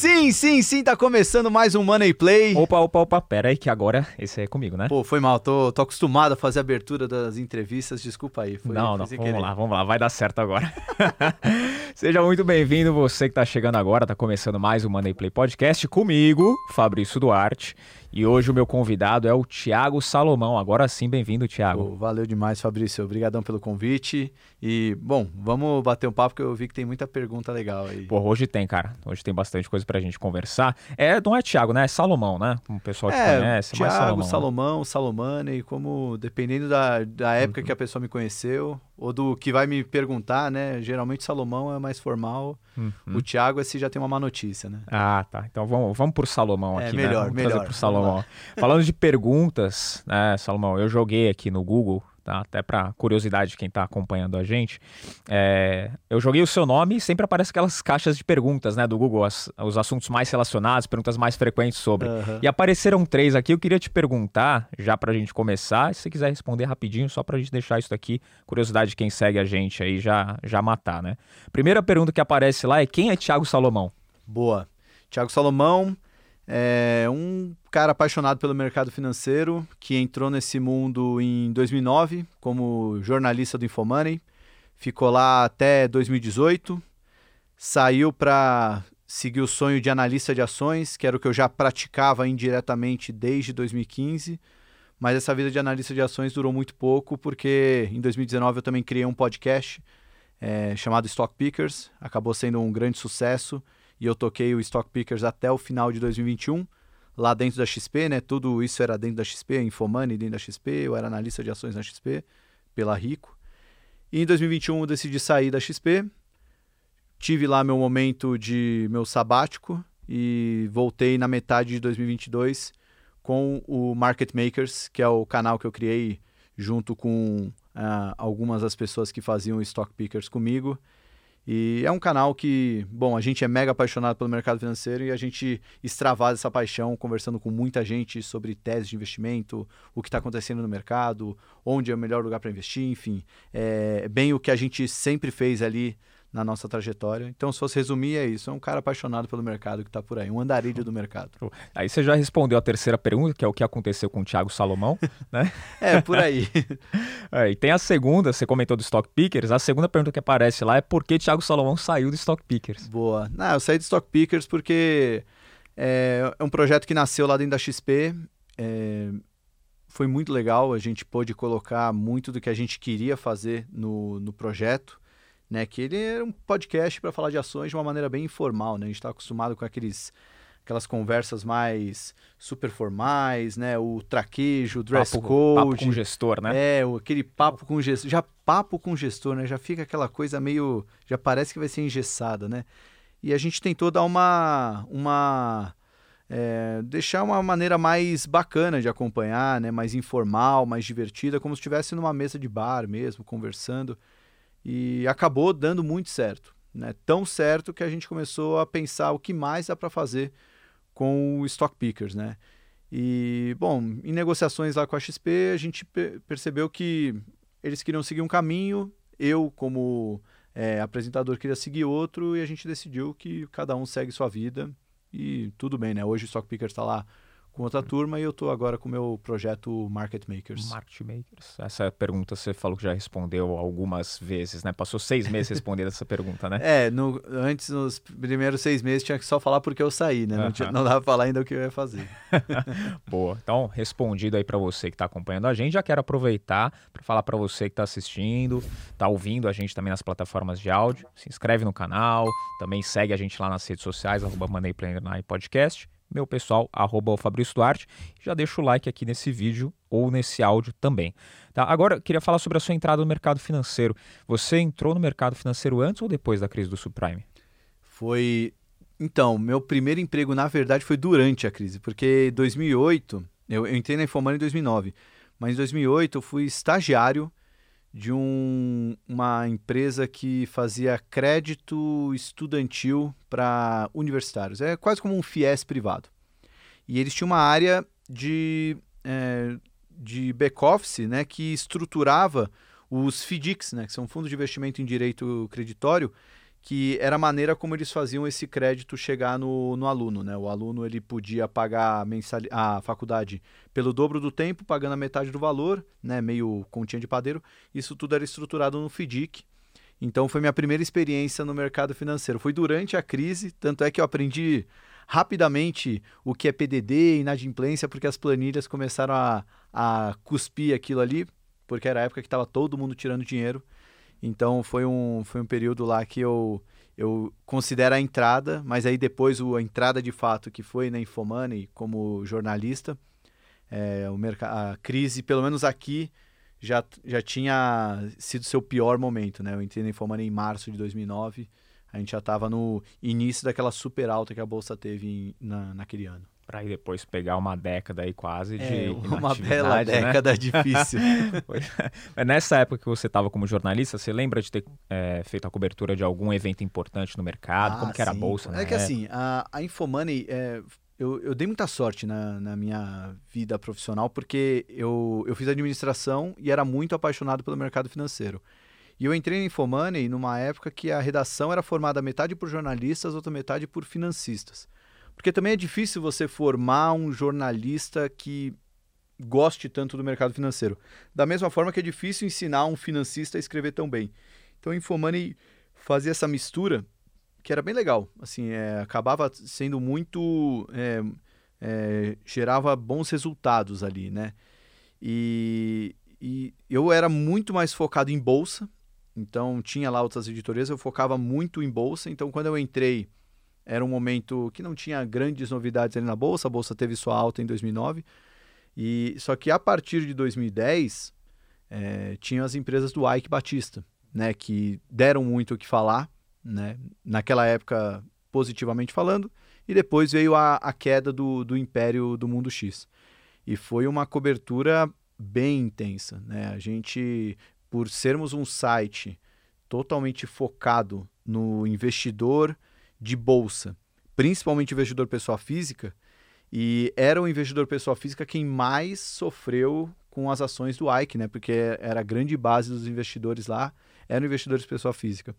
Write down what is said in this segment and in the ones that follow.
Sim, sim, sim, tá começando mais um Money Play. Opa, opa, opa, pera aí que agora esse é comigo, né? Pô, foi mal, tô, tô acostumado a fazer a abertura das entrevistas, desculpa aí. Foi, não, não, vamos querer. lá, vamos lá, vai dar certo agora. Seja muito bem-vindo, você que tá chegando agora, tá começando mais um Money Play Podcast comigo, Fabrício Duarte. E hoje o meu convidado é o Tiago Salomão. Agora sim, bem-vindo, Tiago. valeu demais, Fabrício. Obrigadão pelo convite. E, bom, vamos bater um papo que eu vi que tem muita pergunta legal aí. Pô, hoje tem, cara. Hoje tem bastante coisa pra gente conversar. É, não é Tiago, né? É Salomão, né? Como o pessoal te é, conhece. Tiago, Salomão, Salomão, né? Salomane, como, dependendo da, da época uhum. que a pessoa me conheceu, ou do que vai me perguntar, né? Geralmente Salomão é mais formal. Uhum. O Tiago é se já tem uma má notícia, né? Ah, tá. Então vamos, vamos por Salomão é, aqui, melhor, né? Vamos melhor. Salomão. Falando de perguntas, né, Salomão, eu joguei aqui no Google tá? Até para curiosidade de quem está acompanhando a gente. É, eu joguei o seu nome e sempre aparece aquelas caixas de perguntas, né, do Google, as, os assuntos mais relacionados, perguntas mais frequentes sobre. Uhum. E apareceram três aqui. Eu queria te perguntar, já para a gente começar, se você quiser responder rapidinho, só para a gente deixar isso daqui, curiosidade de quem segue a gente aí já já matar, né? Primeira pergunta que aparece lá é quem é Thiago Salomão? Boa. Thiago Salomão é um cara apaixonado pelo mercado financeiro que entrou nesse mundo em 2009 como jornalista do Infomoney, ficou lá até 2018, saiu para seguir o sonho de analista de ações, que era o que eu já praticava indiretamente desde 2015. Mas essa vida de analista de ações durou muito pouco, porque em 2019 eu também criei um podcast é, chamado Stock Pickers, acabou sendo um grande sucesso e eu toquei o Stock Pickers até o final de 2021, lá dentro da XP, né? Tudo isso era dentro da XP, Infomoney dentro da XP, eu era analista de ações na XP, pela Rico. E em 2021 eu decidi sair da XP, tive lá meu momento de meu sabático e voltei na metade de 2022 com o Market Makers, que é o canal que eu criei junto com uh, algumas das pessoas que faziam Stock Pickers comigo. E é um canal que, bom, a gente é mega apaixonado pelo mercado financeiro e a gente extravasa essa paixão conversando com muita gente sobre teses de investimento, o que está acontecendo no mercado, onde é o melhor lugar para investir, enfim. É bem o que a gente sempre fez ali na nossa trajetória. Então, se fosse resumir, é isso. É um cara apaixonado pelo mercado que está por aí, um andarilho do mercado. Aí você já respondeu a terceira pergunta, que é o que aconteceu com o Thiago Salomão, né? é, por aí. é, e tem a segunda, você comentou do Stock Pickers, a segunda pergunta que aparece lá é por que Thiago Salomão saiu do Stock Pickers? Boa. Não, eu saí do Stock Pickers porque é, é um projeto que nasceu lá dentro da XP, é, foi muito legal, a gente pôde colocar muito do que a gente queria fazer no, no projeto né? Que ele era um podcast para falar de ações de uma maneira bem informal, né? A gente está acostumado com aqueles aquelas conversas mais super formais, né? O traquejo, o dress papo, code. Papo com gestor, né? É, aquele papo com gestor. Já papo com gestor, né? Já fica aquela coisa meio. Já parece que vai ser engessada, né? E a gente tentou dar uma. uma é, deixar uma maneira mais bacana de acompanhar, né? Mais informal, mais divertida, como se estivesse numa mesa de bar mesmo, conversando. E acabou dando muito certo. Né? Tão certo que a gente começou a pensar o que mais dá para fazer com o Stock Pickers. Né? E, bom, em negociações lá com a XP, a gente percebeu que eles queriam seguir um caminho, eu, como é, apresentador, queria seguir outro, e a gente decidiu que cada um segue sua vida. E tudo bem, né? Hoje o Stock Pickers está lá com outra turma e eu estou agora com o meu projeto Market Makers. Market Makers. Essa pergunta você falou que já respondeu algumas vezes, né? Passou seis meses respondendo essa pergunta, né? É, no, antes, nos primeiros seis meses, tinha que só falar porque eu saí, né? Não, tinha, não dava pra falar ainda o que eu ia fazer. Boa. Então, respondido aí para você que está acompanhando a gente, já quero aproveitar para falar para você que está assistindo, está ouvindo a gente também nas plataformas de áudio. Se inscreve no canal, também segue a gente lá nas redes sociais, arroba Moneyplanner Podcast meu pessoal, arroba Fabrício Duarte. Já deixa o like aqui nesse vídeo ou nesse áudio também. Tá? Agora, queria falar sobre a sua entrada no mercado financeiro. Você entrou no mercado financeiro antes ou depois da crise do subprime? Foi... Então, meu primeiro emprego, na verdade, foi durante a crise, porque em 2008, eu, eu entrei na Infomoney em 2009, mas em 2008 eu fui estagiário de um, uma empresa que fazia crédito estudantil para universitários. É quase como um FIES privado. E eles tinham uma área de, é, de back-office né, que estruturava os FDICs, né, que são fundos de investimento em direito creditório, que era a maneira como eles faziam esse crédito chegar no, no aluno. Né? O aluno ele podia pagar mensal... a faculdade pelo dobro do tempo, pagando a metade do valor, né? meio continha de padeiro. Isso tudo era estruturado no FDIC. Então foi minha primeira experiência no mercado financeiro. Foi durante a crise, tanto é que eu aprendi rapidamente o que é PDD, inadimplência, porque as planilhas começaram a, a cuspir aquilo ali, porque era a época que estava todo mundo tirando dinheiro. Então foi um, foi um período lá que eu, eu considero a entrada, mas aí depois o, a entrada de fato que foi na Infomoney como jornalista, é, o a crise, pelo menos aqui, já, já tinha sido seu pior momento, né? Eu entrei na Infomoney em março de 2009, a gente já estava no início daquela super alta que a bolsa teve em, na, naquele ano para aí depois pegar uma década aí quase de é, uma bela né? década difícil. É. Mas nessa época que você estava como jornalista, você lembra de ter é, feito a cobertura de algum evento importante no mercado? Ah, como que era a bolsa? É que assim, a, a Infomoney, é, eu, eu, dei muita sorte na, na, minha vida profissional porque eu, eu fiz administração e era muito apaixonado pelo mercado financeiro. E eu entrei na Infomoney numa época que a redação era formada metade por jornalistas, outra metade por financistas. Porque também é difícil você formar um jornalista que goste tanto do mercado financeiro. Da mesma forma que é difícil ensinar um financista a escrever tão bem. Então, Infomoney fazia essa mistura que era bem legal. Assim, é, acabava sendo muito... É, é, gerava bons resultados ali, né? E, e eu era muito mais focado em bolsa. Então, tinha lá outras editorias, eu focava muito em bolsa. Então, quando eu entrei era um momento que não tinha grandes novidades ali na bolsa, a bolsa teve sua alta em 2009. E só que a partir de 2010 é, tinha as empresas do Ike Batista, né, que deram muito o que falar, né, naquela época positivamente falando, e depois veio a, a queda do, do império do mundo X. E foi uma cobertura bem intensa, né? A gente, por sermos um site totalmente focado no investidor de bolsa, principalmente investidor pessoa física, e era o investidor pessoa física quem mais sofreu com as ações do Ike, né? Porque era a grande base dos investidores lá, eram investidores pessoa física.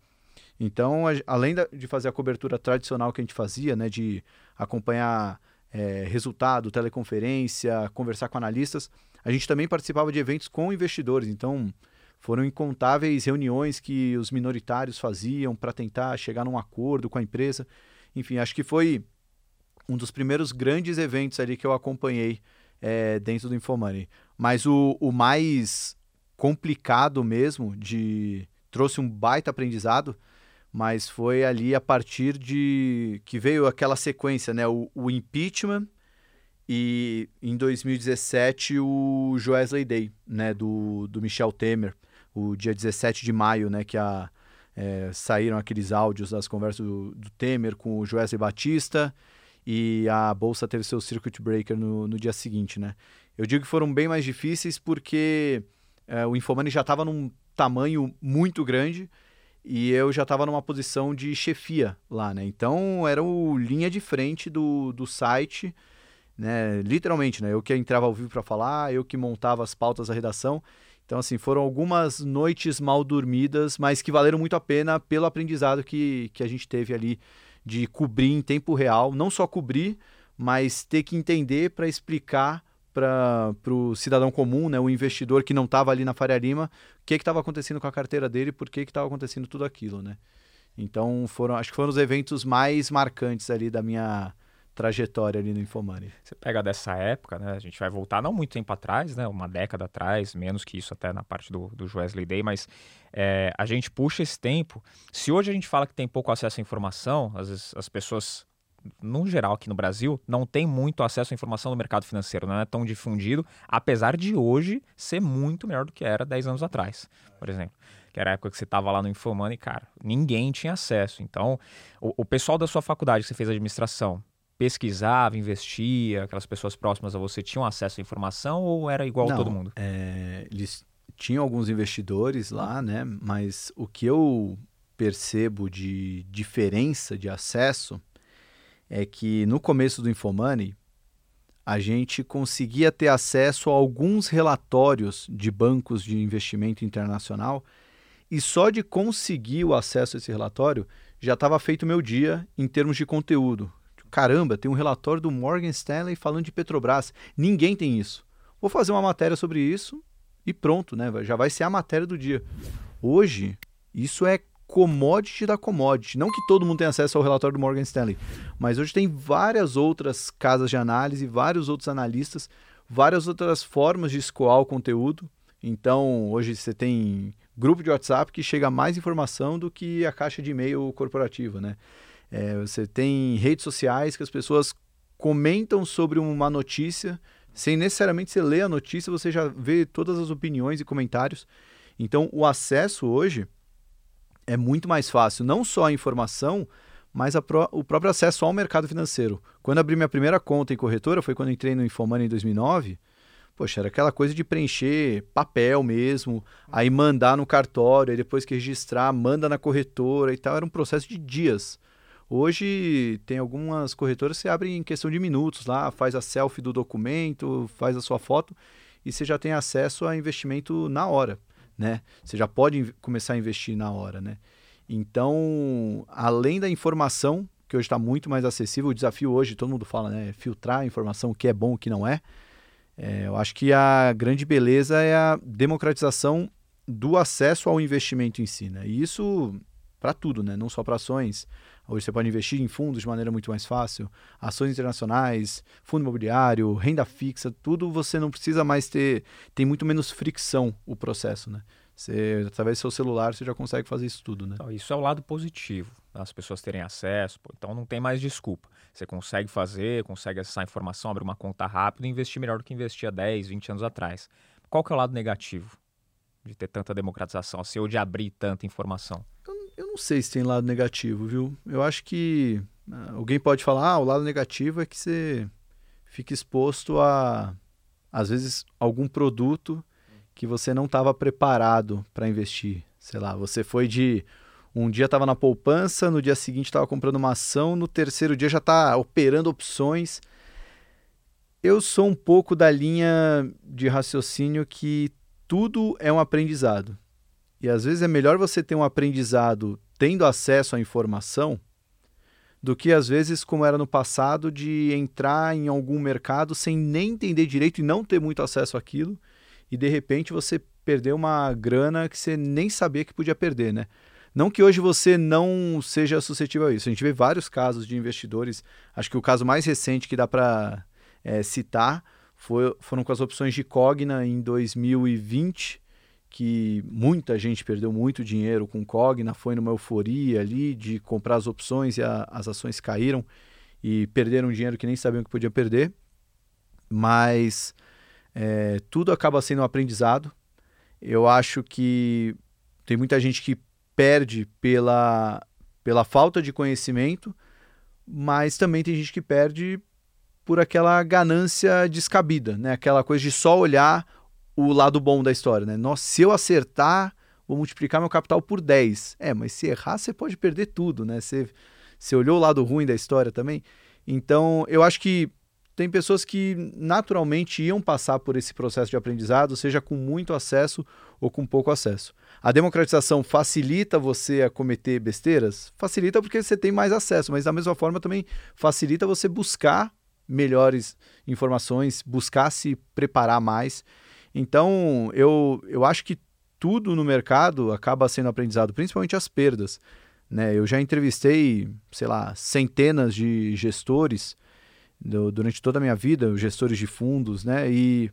Então, a, além da, de fazer a cobertura tradicional que a gente fazia, né? De acompanhar é, resultado, teleconferência, conversar com analistas, a gente também participava de eventos com investidores. Então, foram incontáveis reuniões que os minoritários faziam para tentar chegar num acordo com a empresa. Enfim, acho que foi um dos primeiros grandes eventos ali que eu acompanhei é, dentro do Infomoney. Mas o, o mais complicado mesmo, de trouxe um baita aprendizado, mas foi ali a partir de que veio aquela sequência, né? O, o impeachment e em 2017 o Joesley Day, né? Do, do Michel Temer o dia 17 de maio, né, que a, é, saíram aqueles áudios das conversas do, do, Temer com o Joesley Batista e a Bolsa teve seu circuit breaker no, no dia seguinte, né. Eu digo que foram bem mais difíceis porque é, o Infomani já estava num tamanho muito grande e eu já estava numa posição de chefia lá, né? Então era o linha de frente do, do site, né? Literalmente, né? Eu que entrava ao vivo para falar, eu que montava as pautas da redação. Então, assim, foram algumas noites mal dormidas, mas que valeram muito a pena pelo aprendizado que, que a gente teve ali de cobrir em tempo real. Não só cobrir, mas ter que entender para explicar para o cidadão comum, né, o investidor que não estava ali na Faria Lima, o que estava acontecendo com a carteira dele, por que estava acontecendo tudo aquilo, né? Então, foram, acho que foram os eventos mais marcantes ali da minha trajetória ali no Infomoney. Você pega dessa época, né? A gente vai voltar não muito tempo atrás, né? Uma década atrás, menos que isso até na parte do, do Wesley Day, mas é, a gente puxa esse tempo. Se hoje a gente fala que tem pouco acesso à informação, às vezes as pessoas no geral aqui no Brasil, não tem muito acesso à informação do mercado financeiro, não é tão difundido, apesar de hoje ser muito melhor do que era 10 anos atrás, por exemplo. Que era a época que você estava lá no Infomani, cara, ninguém tinha acesso. Então, o, o pessoal da sua faculdade que você fez administração, pesquisava, investia, aquelas pessoas próximas a você tinham acesso à informação ou era igual Não, a todo mundo? É, eles tinham alguns investidores lá, né? Mas o que eu percebo de diferença de acesso é que no começo do Infomoney a gente conseguia ter acesso a alguns relatórios de bancos de investimento internacional e só de conseguir o acesso a esse relatório já estava feito o meu dia em termos de conteúdo. Caramba, tem um relatório do Morgan Stanley falando de Petrobras. Ninguém tem isso. Vou fazer uma matéria sobre isso e pronto, né? Já vai ser a matéria do dia. Hoje, isso é commodity da commodity. Não que todo mundo tenha acesso ao relatório do Morgan Stanley, mas hoje tem várias outras casas de análise, vários outros analistas, várias outras formas de escoar o conteúdo. Então, hoje você tem grupo de WhatsApp que chega mais informação do que a caixa de e-mail corporativa, né? É, você tem redes sociais que as pessoas comentam sobre uma notícia, sem necessariamente você ler a notícia, você já vê todas as opiniões e comentários. Então, o acesso hoje é muito mais fácil, não só a informação, mas a pro, o próprio acesso ao mercado financeiro. Quando abri minha primeira conta em corretora, foi quando entrei no Infomoney em 2009. Poxa, era aquela coisa de preencher papel mesmo, aí mandar no cartório, aí depois que registrar, manda na corretora e tal. Era um processo de dias. Hoje tem algumas corretoras que você abre em questão de minutos lá, faz a selfie do documento, faz a sua foto e você já tem acesso a investimento na hora, né? Você já pode começar a investir na hora, né? Então, além da informação, que hoje está muito mais acessível, o desafio hoje, todo mundo fala, né? É filtrar a informação, o que é bom, o que não é. é eu acho que a grande beleza é a democratização do acesso ao investimento em si, né? E isso para tudo, né? Não só para ações, Hoje você pode investir em fundos de maneira muito mais fácil, ações internacionais, fundo imobiliário, renda fixa, tudo você não precisa mais ter, tem muito menos fricção o processo, né? Você, através do seu celular você já consegue fazer isso tudo, né? Então, isso é o lado positivo, as pessoas terem acesso, pô, então não tem mais desculpa. Você consegue fazer, consegue acessar a informação, abrir uma conta rápida e investir melhor do que investia 10, 20 anos atrás. Qual que é o lado negativo de ter tanta democratização, assim, ou de abrir tanta informação? eu não sei se tem lado negativo, viu? Eu acho que uh, alguém pode falar, ah, o lado negativo é que você fica exposto a, às vezes, algum produto que você não estava preparado para investir. Sei lá, você foi de um dia estava na poupança, no dia seguinte estava comprando uma ação, no terceiro dia já está operando opções. Eu sou um pouco da linha de raciocínio que tudo é um aprendizado. E às vezes é melhor você ter um aprendizado tendo acesso à informação do que às vezes como era no passado de entrar em algum mercado sem nem entender direito e não ter muito acesso àquilo e de repente você perder uma grana que você nem sabia que podia perder, né? Não que hoje você não seja suscetível a isso. A gente vê vários casos de investidores. Acho que o caso mais recente que dá para é, citar foi, foram com as opções de Cogna em 2020, que muita gente perdeu muito dinheiro com Cogna, foi numa euforia ali de comprar as opções e a, as ações caíram e perderam dinheiro que nem sabiam que podia perder. Mas é, tudo acaba sendo um aprendizado. Eu acho que tem muita gente que perde pela, pela falta de conhecimento, mas também tem gente que perde por aquela ganância descabida, né? Aquela coisa de só olhar o lado bom da história, né? Nossa, se eu acertar, vou multiplicar meu capital por 10. É, mas se errar, você pode perder tudo, né? Você, você olhou o lado ruim da história também. Então, eu acho que tem pessoas que naturalmente iam passar por esse processo de aprendizado, seja com muito acesso ou com pouco acesso. A democratização facilita você a cometer besteiras? Facilita porque você tem mais acesso, mas da mesma forma também facilita você buscar melhores informações, buscar se preparar mais então, eu, eu acho que tudo no mercado acaba sendo aprendizado, principalmente as perdas. Né? Eu já entrevistei, sei lá, centenas de gestores do, durante toda a minha vida, gestores de fundos, né? E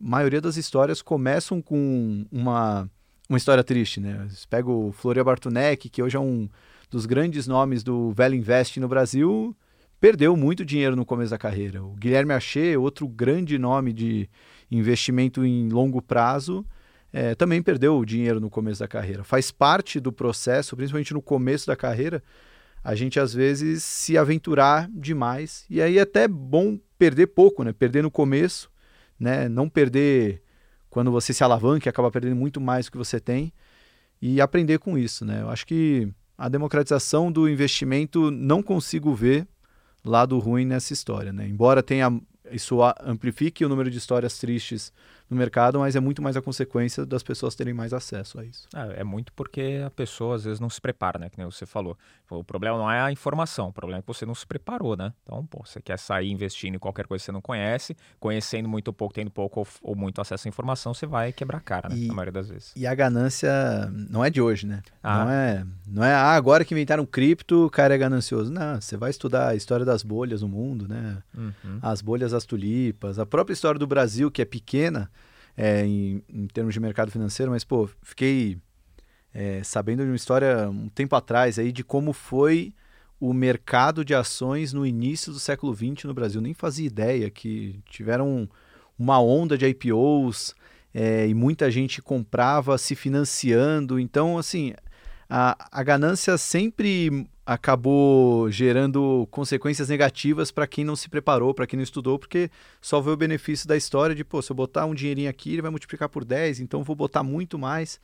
a maioria das histórias começam com uma, uma história triste, né? Pega o Floria Bartunek, que hoje é um dos grandes nomes do Velho Invest no Brasil, perdeu muito dinheiro no começo da carreira. O Guilherme Achê, outro grande nome de investimento em longo prazo, é, também perdeu o dinheiro no começo da carreira. Faz parte do processo, principalmente no começo da carreira, a gente às vezes se aventurar demais. E aí é até bom perder pouco, né? Perder no começo, né? Não perder quando você se alavanca e acaba perdendo muito mais do que você tem. E aprender com isso, né? Eu acho que a democratização do investimento não consigo ver lado ruim nessa história, né? Embora tenha isso amplifique o número de histórias tristes no mercado, mas é muito mais a consequência das pessoas terem mais acesso a isso. É, é muito porque a pessoa às vezes não se prepara, né? Que nem você falou. O problema não é a informação, o problema é que você não se preparou, né? Então, pô, você quer sair investindo em qualquer coisa que você não conhece, conhecendo muito pouco, tendo pouco ou, ou muito acesso à informação, você vai quebrar a cara, né? E, maioria das vezes. E a ganância não é de hoje, né? Ah. Não é, não é ah, agora que inventaram cripto, o cara é ganancioso. Não, você vai estudar a história das bolhas no mundo, né? Uhum. As bolhas das tulipas, a própria história do Brasil, que é pequena é, em, em termos de mercado financeiro, mas, pô, fiquei é, sabendo de uma história um tempo atrás aí de como foi o mercado de ações no início do século XX no Brasil. Nem fazia ideia que tiveram uma onda de IPOs é, e muita gente comprava se financiando. Então, assim, a, a ganância sempre acabou gerando consequências negativas para quem não se preparou, para quem não estudou, porque só vê o benefício da história de, pô, se eu botar um dinheirinho aqui, ele vai multiplicar por 10, então vou botar muito mais.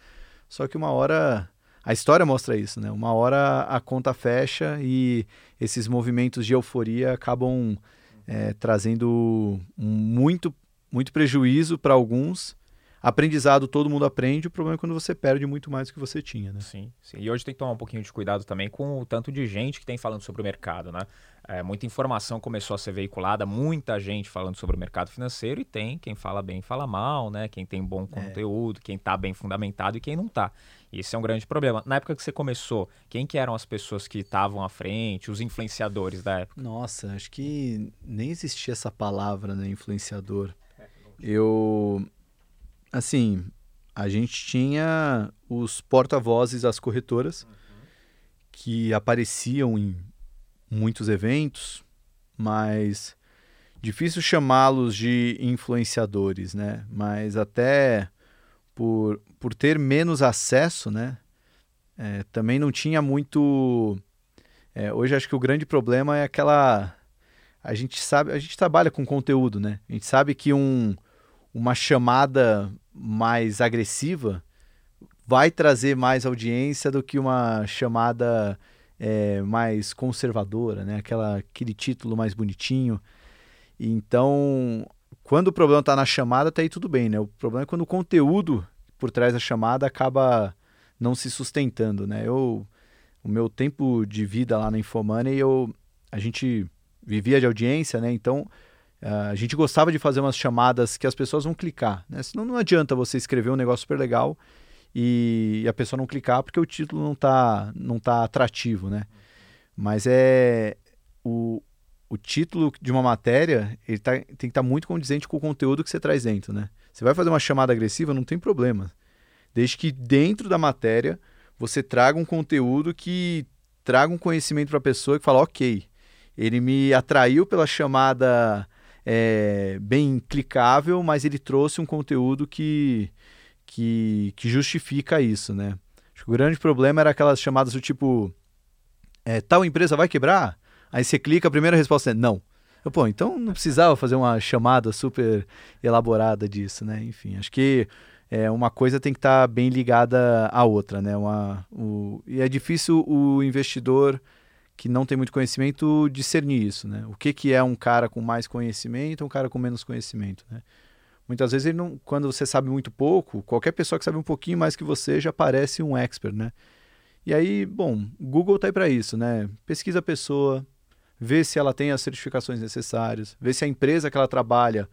Só que uma hora a história mostra isso, né? Uma hora a conta fecha e esses movimentos de euforia acabam é, trazendo muito, muito prejuízo para alguns. Aprendizado todo mundo aprende, o problema é quando você perde muito mais do que você tinha, né? Sim, sim. E hoje tem que tomar um pouquinho de cuidado também com o tanto de gente que tem falando sobre o mercado, né? É, muita informação começou a ser veiculada, muita gente falando sobre o mercado financeiro e tem quem fala bem fala mal, né? Quem tem bom é. conteúdo, é. quem está bem fundamentado e quem não está. Esse é um grande problema. Na época que você começou, quem que eram as pessoas que estavam à frente, os influenciadores da época? Nossa, acho que nem existia essa palavra, né, influenciador. Eu, assim, a gente tinha os porta-vozes das corretoras uhum. que apareciam em muitos eventos, mas difícil chamá-los de influenciadores, né? Mas até por, por ter menos acesso, né? É, também não tinha muito. É, hoje acho que o grande problema é aquela. A gente sabe, a gente trabalha com conteúdo, né? A gente sabe que um, uma chamada mais agressiva vai trazer mais audiência do que uma chamada é, mais conservadora, né? Aquela, aquele título mais bonitinho. Então, quando o problema está na chamada, tá aí tudo bem, né? O problema é quando o conteúdo por trás da chamada acaba não se sustentando, né? Eu, o meu tempo de vida lá na Infomoney, eu, a gente vivia de audiência, né? Então, a gente gostava de fazer umas chamadas que as pessoas vão clicar, né? Senão não adianta você escrever um negócio super legal e a pessoa não clicar porque o título não está não tá atrativo, né? Mas é o, o título de uma matéria ele tá, tem que estar tá muito condizente com o conteúdo que você traz dentro, né? Você vai fazer uma chamada agressiva, não tem problema. Desde que dentro da matéria você traga um conteúdo que traga um conhecimento para a pessoa que fala, ok, ele me atraiu pela chamada é, bem clicável, mas ele trouxe um conteúdo que, que, que justifica isso, né? O grande problema era aquelas chamadas do tipo, é, tal empresa vai quebrar? Aí você clica, a primeira resposta é não. Eu, Pô, então não precisava fazer uma chamada super elaborada disso, né? Enfim, acho que é, uma coisa tem que estar tá bem ligada à outra, né? Uma, o, e é difícil o investidor que não tem muito conhecimento discernir isso, né? O que, que é um cara com mais conhecimento um cara com menos conhecimento, né? Muitas vezes ele não, quando você sabe muito pouco, qualquer pessoa que sabe um pouquinho mais que você já parece um expert, né? E aí, bom, Google tá aí para isso, né? Pesquisa a pessoa, vê se ela tem as certificações necessárias, vê se a empresa que ela trabalha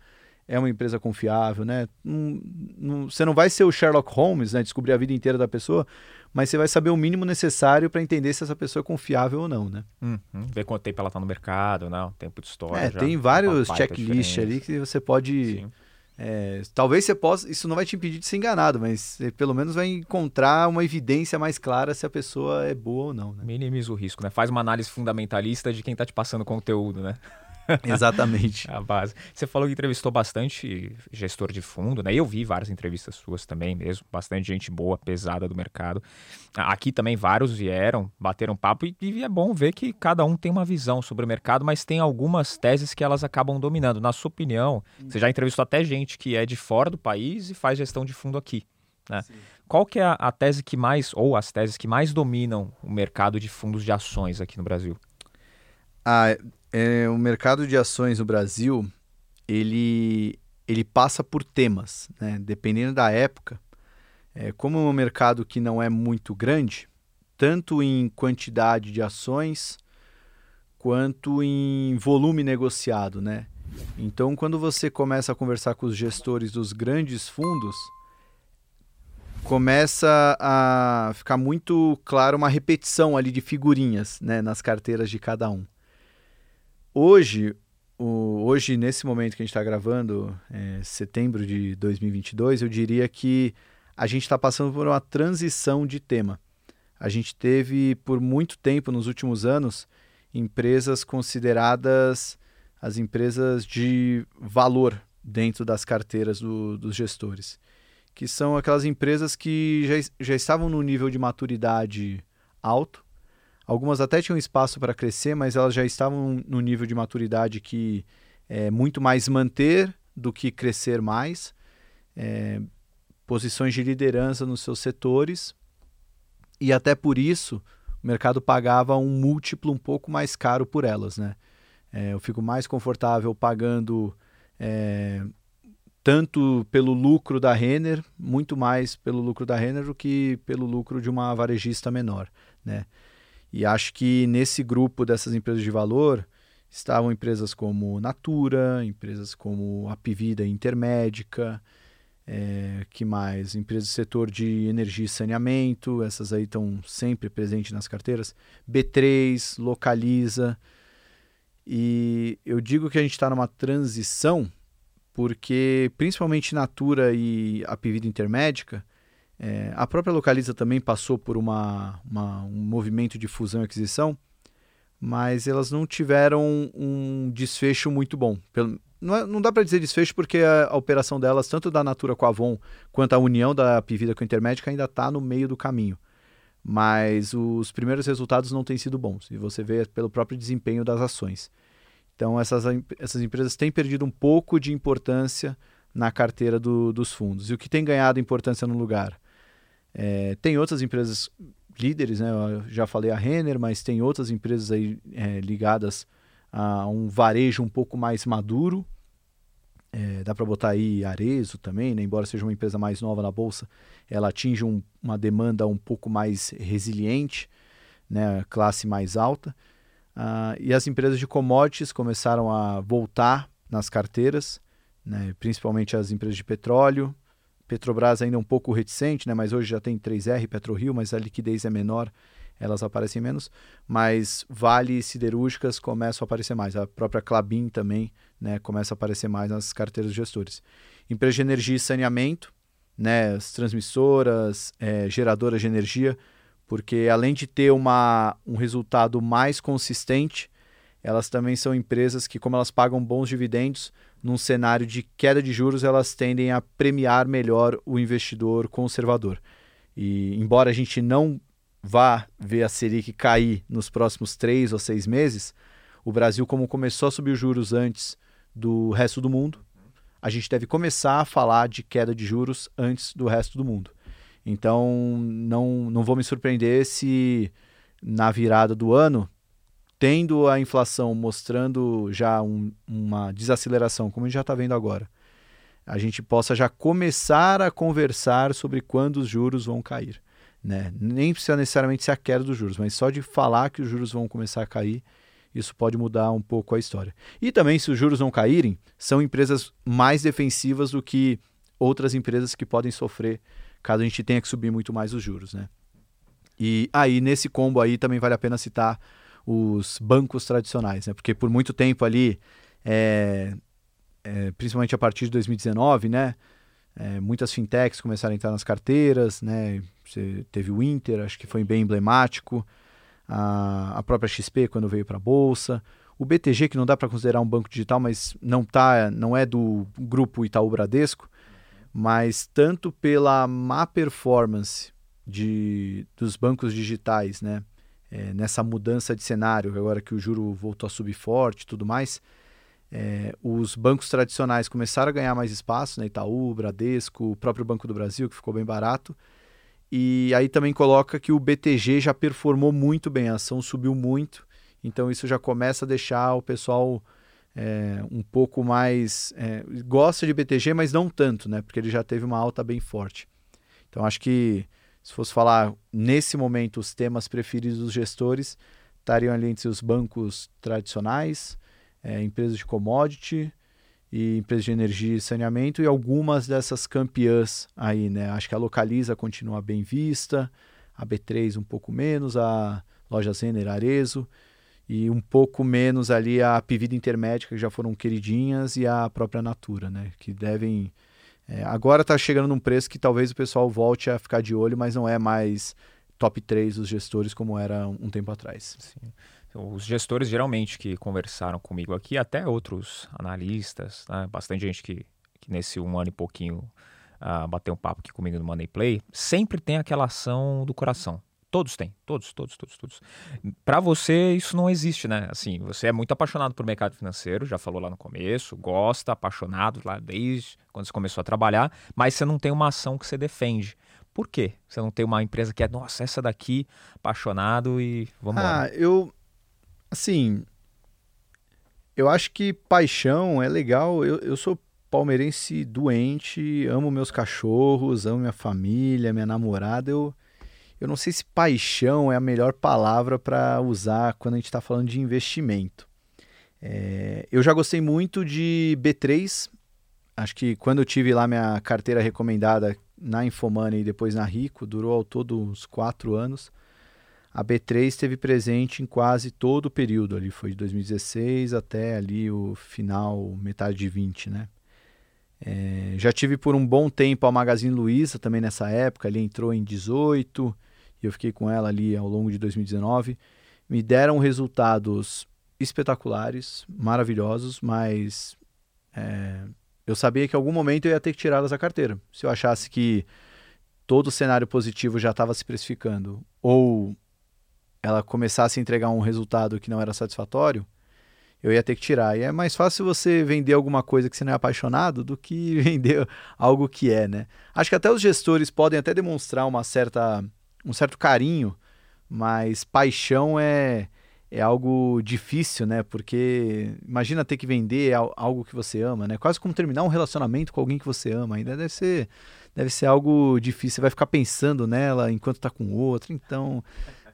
é uma empresa confiável, né? Não, não, você não vai ser o Sherlock Holmes, né? Descobrir a vida inteira da pessoa, mas você vai saber o mínimo necessário para entender se essa pessoa é confiável ou não, né? Uhum. Ver quanto tempo ela está no mercado, não? Tempo de história. É, já, tem vários checklists ali que você pode. Sim. É, talvez você possa, isso não vai te impedir de ser enganado, mas você pelo menos vai encontrar uma evidência mais clara se a pessoa é boa ou não. Né? Minimiza o risco, né? Faz uma análise fundamentalista de quem está te passando conteúdo, né? Exatamente. a base. Você falou que entrevistou bastante gestor de fundo, né? Eu vi várias entrevistas suas também mesmo, bastante gente boa, pesada do mercado. Aqui também vários vieram, bateram papo e, e é bom ver que cada um tem uma visão sobre o mercado, mas tem algumas teses que elas acabam dominando. Na sua opinião, você já entrevistou até gente que é de fora do país e faz gestão de fundo aqui. Né? Qual que é a, a tese que mais, ou as teses que mais dominam o mercado de fundos de ações aqui no Brasil? Ah, é, o mercado de ações no Brasil, ele ele passa por temas, né? dependendo da época. É, como é um mercado que não é muito grande, tanto em quantidade de ações quanto em volume negociado, né? Então, quando você começa a conversar com os gestores dos grandes fundos, começa a ficar muito claro uma repetição ali de figurinhas né, nas carteiras de cada um. Hoje, o, hoje nesse momento que a gente está gravando, é, setembro de 2022, eu diria que a gente está passando por uma transição de tema. A gente teve por muito tempo nos últimos anos empresas consideradas as empresas de valor dentro das carteiras do, dos gestores que são aquelas empresas que já, já estavam no nível de maturidade alto. Algumas até tinham espaço para crescer, mas elas já estavam no nível de maturidade que é muito mais manter do que crescer mais. É, posições de liderança nos seus setores. E até por isso o mercado pagava um múltiplo um pouco mais caro por elas. Né? É, eu fico mais confortável pagando é, tanto pelo lucro da Renner, muito mais pelo lucro da Renner do que pelo lucro de uma varejista menor, né? E acho que nesse grupo dessas empresas de valor estavam empresas como Natura, empresas como a Pivida Intermédica, é, que mais? Empresas do setor de energia e saneamento, essas aí estão sempre presentes nas carteiras. B3, Localiza. E eu digo que a gente está numa transição porque principalmente Natura e a Pivida Intermédica, é, a própria Localiza também passou por uma, uma, um movimento de fusão e aquisição, mas elas não tiveram um desfecho muito bom. Pelo, não, é, não, dá para dizer desfecho porque a, a, operação delas, tanto da Natura com a Avon quanto a união da Pivida com a Intermédica, ainda está no meio do caminho. Mas os primeiros resultados não têm sido bons, e você vê pelo próprio desempenho das ações. Então, essas, essas empresas têm perdido um pouco de importância na carteira do, dos fundos. E o que tem ganhado importância no lugar? É, tem outras empresas líderes, né? Eu já falei a Renner, mas tem outras empresas aí é, ligadas a um varejo um pouco mais maduro. É, dá para botar aí Arezo também, né? embora seja uma empresa mais nova na bolsa, ela atinge um, uma demanda um pouco mais resiliente, né? classe mais alta. Uh, e as empresas de commodities começaram a voltar nas carteiras, né, principalmente as empresas de petróleo. Petrobras ainda é um pouco reticente, né, mas hoje já tem 3R, PetroRio, mas a liquidez é menor, elas aparecem menos. Mas Vale e siderúrgicas começam a aparecer mais. A própria Clabin também né, começa a aparecer mais nas carteiras de gestores. Empresas de energia e saneamento, né, as transmissoras, é, geradoras de energia, porque além de ter uma, um resultado mais consistente, elas também são empresas que, como elas pagam bons dividendos, num cenário de queda de juros, elas tendem a premiar melhor o investidor conservador. E embora a gente não vá ver a Selic cair nos próximos três ou seis meses, o Brasil, como começou a subir os juros antes do resto do mundo, a gente deve começar a falar de queda de juros antes do resto do mundo. Então, não, não vou me surpreender se na virada do ano, tendo a inflação mostrando já um, uma desaceleração, como a gente já está vendo agora, a gente possa já começar a conversar sobre quando os juros vão cair. Né? Nem precisa necessariamente ser a queda dos juros, mas só de falar que os juros vão começar a cair, isso pode mudar um pouco a história. E também, se os juros não caírem, são empresas mais defensivas do que outras empresas que podem sofrer caso a gente tenha que subir muito mais os juros, né? E aí, nesse combo aí, também vale a pena citar os bancos tradicionais, né? Porque por muito tempo ali, é, é, principalmente a partir de 2019, né? É, muitas fintechs começaram a entrar nas carteiras, né? Você teve o Inter, acho que foi bem emblemático. A, a própria XP, quando veio para a Bolsa. O BTG, que não dá para considerar um banco digital, mas não, tá, não é do grupo Itaú Bradesco, mas tanto pela má performance de, dos bancos digitais, né? É, nessa mudança de cenário, agora que o juro voltou a subir forte e tudo mais, é, os bancos tradicionais começaram a ganhar mais espaço, né? Itaú, Bradesco, o próprio Banco do Brasil, que ficou bem barato. E aí também coloca que o BTG já performou muito bem, a ação subiu muito, então isso já começa a deixar o pessoal é, um pouco mais. É, gosta de BTG, mas não tanto, né? Porque ele já teve uma alta bem forte. Então acho que se fosse falar nesse momento os temas preferidos dos gestores, estariam ali entre os bancos tradicionais, é, empresas de commodity e empresas de energia e saneamento e algumas dessas campeãs aí, né? Acho que a Localiza continua bem vista, a B3 um pouco menos, a loja Zener Arezo e um pouco menos ali a Pivida Intermédica, que já foram queridinhas, e a própria Natura, né? Que devem. É, agora está chegando num preço que talvez o pessoal volte a ficar de olho, mas não é mais top 3 dos gestores como era um, tempo atrás. Sim. Os gestores geralmente que conversaram comigo aqui, até outros analistas, né? bastante gente que, que nesse um ano e pouquinho uh, bateu um papo aqui comigo no Money Play, sempre tem aquela ação do coração. Todos têm, todos, todos, todos, todos. Para você isso não existe, né? Assim, você é muito apaixonado por mercado financeiro, já falou lá no começo, gosta, apaixonado lá desde quando você começou a trabalhar, mas você não tem uma ação que você defende. Por quê? Você não tem uma empresa que é, nossa, essa daqui, apaixonado e vamos Ah, eu assim, eu acho que paixão é legal. Eu, eu sou palmeirense doente, amo meus cachorros, amo minha família, minha namorada. Eu eu não sei se paixão é a melhor palavra para usar quando a gente está falando de investimento. É, eu já gostei muito de B3. Acho que quando eu tive lá minha carteira recomendada na Infomoney e depois na Rico, durou ao todo uns quatro anos. A B3 esteve presente em quase todo o período ali, foi de 2016 até ali o final, metade de 20, né? É, já tive por um bom tempo a Magazine Luiza também nessa época, ali entrou em 18, e eu fiquei com ela ali ao longo de 2019, me deram resultados espetaculares, maravilhosos, mas é, eu sabia que em algum momento eu ia ter que tirá-las da carteira. Se eu achasse que todo o cenário positivo já estava se precificando, ou ela começasse a entregar um resultado que não era satisfatório, eu ia ter que tirar. E é mais fácil você vender alguma coisa que você não é apaixonado do que vender algo que é, né? Acho que até os gestores podem até demonstrar uma certa um certo carinho, mas paixão é, é algo difícil, né? Porque imagina ter que vender algo que você ama, né? Quase como terminar um relacionamento com alguém que você ama. Ainda deve ser, deve ser algo difícil. Você vai ficar pensando nela enquanto está com outro. Então,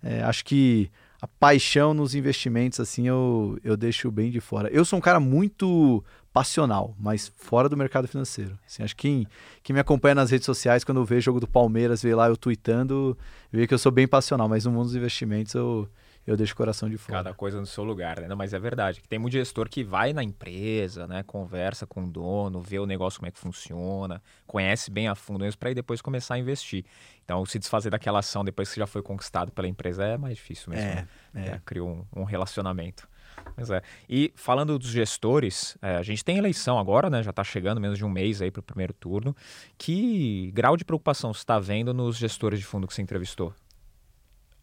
é, acho que a paixão nos investimentos, assim, eu, eu deixo bem de fora. Eu sou um cara muito passional, mas fora do mercado financeiro. Assim, acho que quem, quem me acompanha nas redes sociais, quando vê jogo do Palmeiras, vê lá eu tweetando, vê que eu sou bem passional, mas no mundo dos investimentos eu, eu deixo o coração de fora. Cada coisa no seu lugar, né? Não, mas é verdade. Tem muito gestor que vai na empresa, né? Conversa com o dono, vê o negócio como é que funciona, conhece bem a fundo mesmo para aí depois começar a investir. Então, se desfazer daquela ação depois que já foi conquistado pela empresa é mais difícil mesmo. É, né? é. é criou um, um relacionamento. Pois é. E falando dos gestores, é, a gente tem eleição agora, né? Já está chegando menos de um mês aí para o primeiro turno. Que grau de preocupação você está vendo nos gestores de fundo que você entrevistou?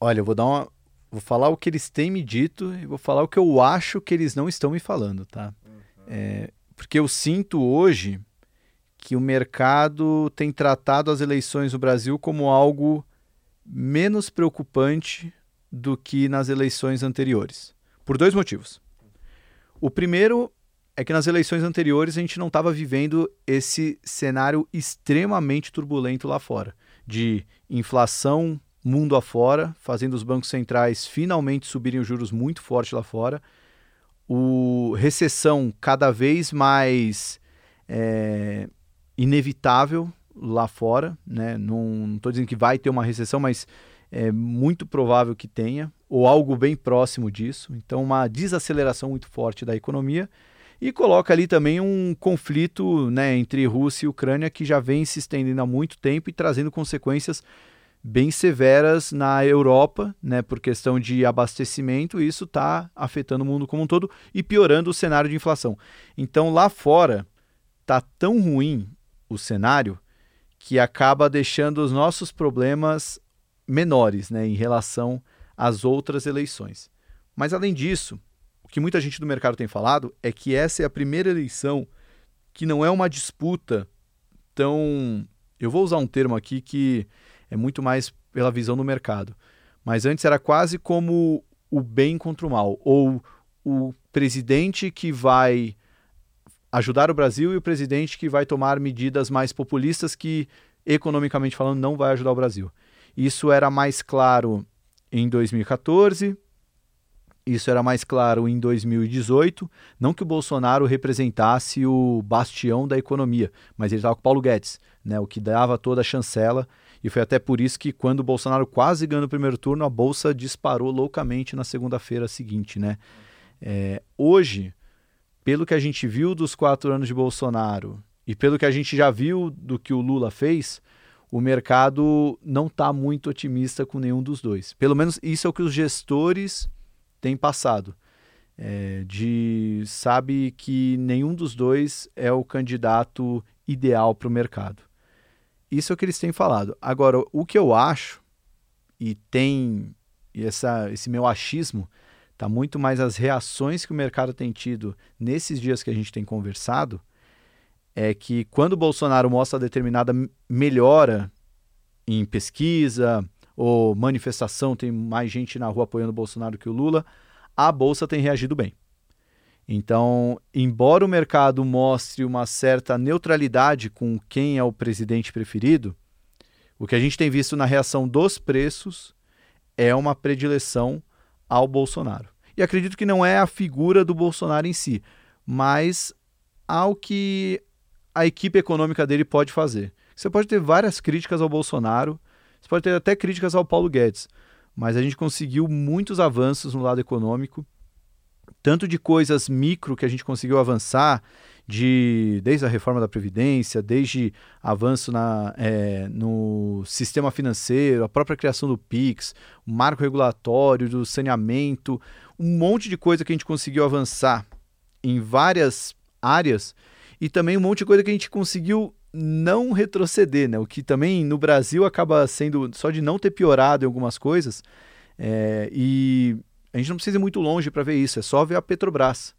Olha, eu vou dar uma. Vou falar o que eles têm me dito e vou falar o que eu acho que eles não estão me falando, tá? Uhum. É, porque eu sinto hoje que o mercado tem tratado as eleições no Brasil como algo menos preocupante do que nas eleições anteriores. Por dois motivos. O primeiro é que nas eleições anteriores a gente não estava vivendo esse cenário extremamente turbulento lá fora, de inflação mundo afora, fazendo os bancos centrais finalmente subirem os juros muito forte lá fora, o recessão cada vez mais é, inevitável lá fora, né? Não estou dizendo que vai ter uma recessão, mas é muito provável que tenha, ou algo bem próximo disso. Então, uma desaceleração muito forte da economia. E coloca ali também um conflito né, entre Rússia e Ucrânia que já vem se estendendo há muito tempo e trazendo consequências bem severas na Europa, né, por questão de abastecimento, e isso está afetando o mundo como um todo e piorando o cenário de inflação. Então, lá fora, está tão ruim o cenário que acaba deixando os nossos problemas menores né, em relação às outras eleições. Mas, além disso, o que muita gente do mercado tem falado é que essa é a primeira eleição que não é uma disputa tão. Eu vou usar um termo aqui que é muito mais pela visão do mercado. Mas antes era quase como o bem contra o mal, ou o presidente que vai ajudar o Brasil e o presidente que vai tomar medidas mais populistas que, economicamente falando, não vai ajudar o Brasil. Isso era mais claro em 2014, isso era mais claro em 2018. Não que o Bolsonaro representasse o bastião da economia, mas ele estava com o Paulo Guedes, né, o que dava toda a chancela. E foi até por isso que, quando o Bolsonaro quase ganhou o primeiro turno, a bolsa disparou loucamente na segunda-feira seguinte. Né? É, hoje, pelo que a gente viu dos quatro anos de Bolsonaro e pelo que a gente já viu do que o Lula fez, o mercado não está muito otimista com nenhum dos dois. Pelo menos isso é o que os gestores têm passado. É, de sabe que nenhum dos dois é o candidato ideal para o mercado. Isso é o que eles têm falado. Agora, o que eu acho, e tem e essa, esse meu achismo, está muito mais as reações que o mercado tem tido nesses dias que a gente tem conversado, é que quando o Bolsonaro mostra determinada melhora em pesquisa ou manifestação, tem mais gente na rua apoiando o Bolsonaro que o Lula, a bolsa tem reagido bem. Então, embora o mercado mostre uma certa neutralidade com quem é o presidente preferido, o que a gente tem visto na reação dos preços é uma predileção ao Bolsonaro. E acredito que não é a figura do Bolsonaro em si, mas ao que a equipe econômica dele pode fazer. Você pode ter várias críticas ao Bolsonaro, você pode ter até críticas ao Paulo Guedes, mas a gente conseguiu muitos avanços no lado econômico tanto de coisas micro que a gente conseguiu avançar, de desde a reforma da Previdência, desde avanço na, é, no sistema financeiro, a própria criação do PIX, o marco regulatório, do saneamento, um monte de coisa que a gente conseguiu avançar em várias áreas e também um monte de coisa que a gente conseguiu não retroceder, né? O que também no Brasil acaba sendo só de não ter piorado em algumas coisas. É, e a gente não precisa ir muito longe para ver isso, é só ver a Petrobras.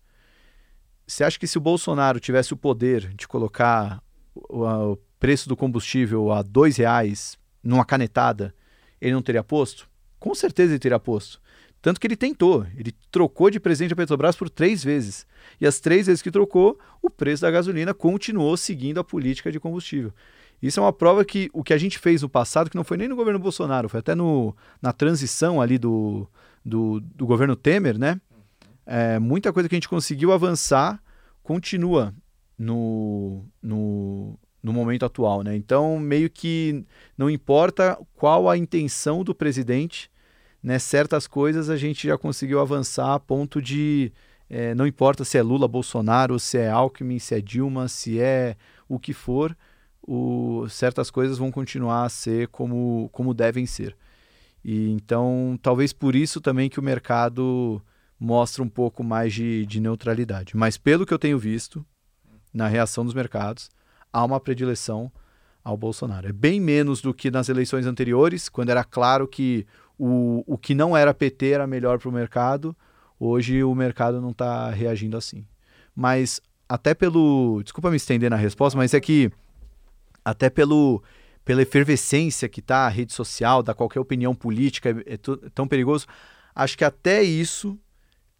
Você acha que se o Bolsonaro tivesse o poder de colocar o, o preço do combustível a dois reais numa canetada, ele não teria posto? Com certeza ele teria posto. Tanto que ele tentou, ele trocou de presidente da Petrobras por três vezes. E as três vezes que trocou, o preço da gasolina continuou seguindo a política de combustível. Isso é uma prova que o que a gente fez no passado, que não foi nem no governo Bolsonaro, foi até no, na transição ali do, do, do governo Temer, né? É, muita coisa que a gente conseguiu avançar continua no, no, no momento atual, né? Então, meio que não importa qual a intenção do presidente, né? Certas coisas a gente já conseguiu avançar a ponto de é, não importa se é Lula, Bolsonaro, se é Alckmin, se é Dilma, se é o que for, o, certas coisas vão continuar a ser como, como devem ser. E então, talvez por isso também que o mercado mostra um pouco mais de, de neutralidade. Mas pelo que eu tenho visto na reação dos mercados, há uma predileção ao Bolsonaro. É bem menos do que nas eleições anteriores, quando era claro que o, o que não era PT era melhor para o mercado. Hoje o mercado não está reagindo assim. Mas até pelo. Desculpa me estender na resposta, mas é que até pelo pela efervescência que está a rede social, da qualquer opinião política, é, é tão perigoso. Acho que até isso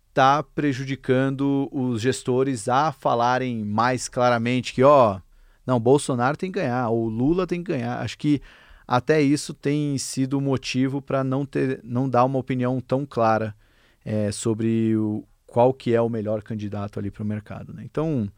está prejudicando os gestores a falarem mais claramente que, ó, não, Bolsonaro tem que ganhar, ou Lula tem que ganhar. Acho que até isso tem sido motivo para não ter, não dar uma opinião tão clara é, sobre o, qual que é o melhor candidato ali para o mercado. Né? Então,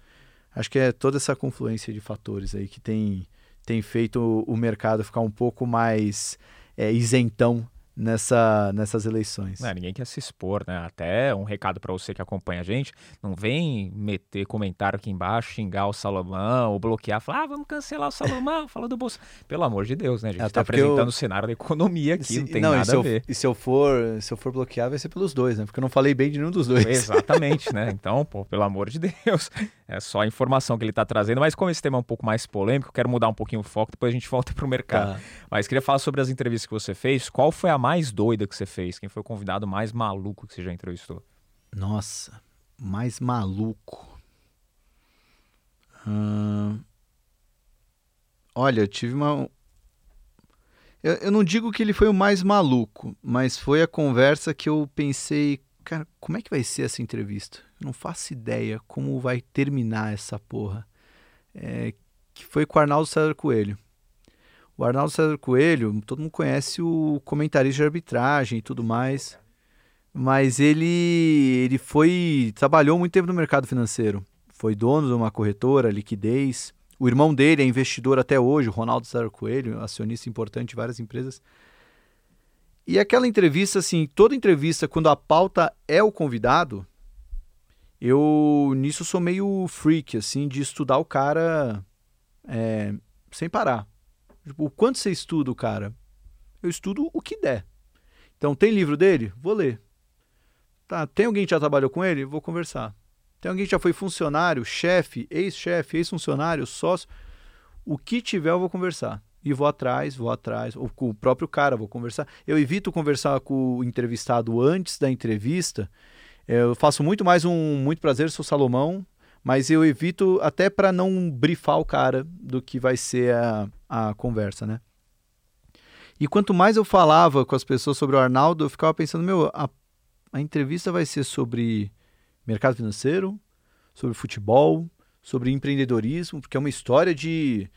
acho que é toda essa confluência de fatores aí que tem tem feito o mercado ficar um pouco mais é, isentão nessa, nessas eleições. Não, ninguém quer se expor, né? Até um recado para você que acompanha a gente, não vem meter comentário aqui embaixo, xingar o Salomão, ou bloquear, falar, ah, vamos cancelar o Salomão, fala do bolso. Pelo amor de Deus, né? A gente está apresentando eu... o cenário da economia aqui, se, não tem não, nada a ver. e se eu for, se eu for bloquear, vai ser pelos dois, né? Porque eu não falei bem de nenhum dos dois. Exatamente, né? Então, pô, pelo amor de Deus. É só a informação que ele está trazendo, mas como esse tema é um pouco mais polêmico, eu quero mudar um pouquinho o foco, depois a gente volta para o mercado. Tá. Mas queria falar sobre as entrevistas que você fez. Qual foi a mais doida que você fez? Quem foi o convidado mais maluco que você já entrevistou? Nossa, mais maluco. Hum... Olha, eu tive uma. Eu, eu não digo que ele foi o mais maluco, mas foi a conversa que eu pensei, cara, como é que vai ser essa entrevista? Eu não faço ideia como vai terminar essa porra. É, que foi com o Arnaldo César Coelho. O Arnaldo César Coelho, todo mundo conhece o comentarista de arbitragem e tudo mais. Mas ele, ele foi. trabalhou muito tempo no mercado financeiro. Foi dono de uma corretora, liquidez. O irmão dele é investidor até hoje, o Ronaldo César Coelho, acionista importante de várias empresas. E aquela entrevista, assim, toda entrevista, quando a pauta é o convidado, eu nisso sou meio freak, assim, de estudar o cara é, sem parar. Tipo, o quanto você estuda cara? Eu estudo o que der. Então, tem livro dele? Vou ler. Tá, tem alguém que já trabalhou com ele? Vou conversar. Tem alguém que já foi funcionário, chefe, ex-chefe, ex-funcionário, sócio? O que tiver, eu vou conversar e vou atrás, vou atrás, ou com o próprio cara, vou conversar. Eu evito conversar com o entrevistado antes da entrevista. Eu faço muito mais um muito prazer, sou Salomão, mas eu evito até para não brifar o cara do que vai ser a, a conversa, né? E quanto mais eu falava com as pessoas sobre o Arnaldo, eu ficava pensando, meu, a, a entrevista vai ser sobre mercado financeiro, sobre futebol, sobre empreendedorismo, porque é uma história de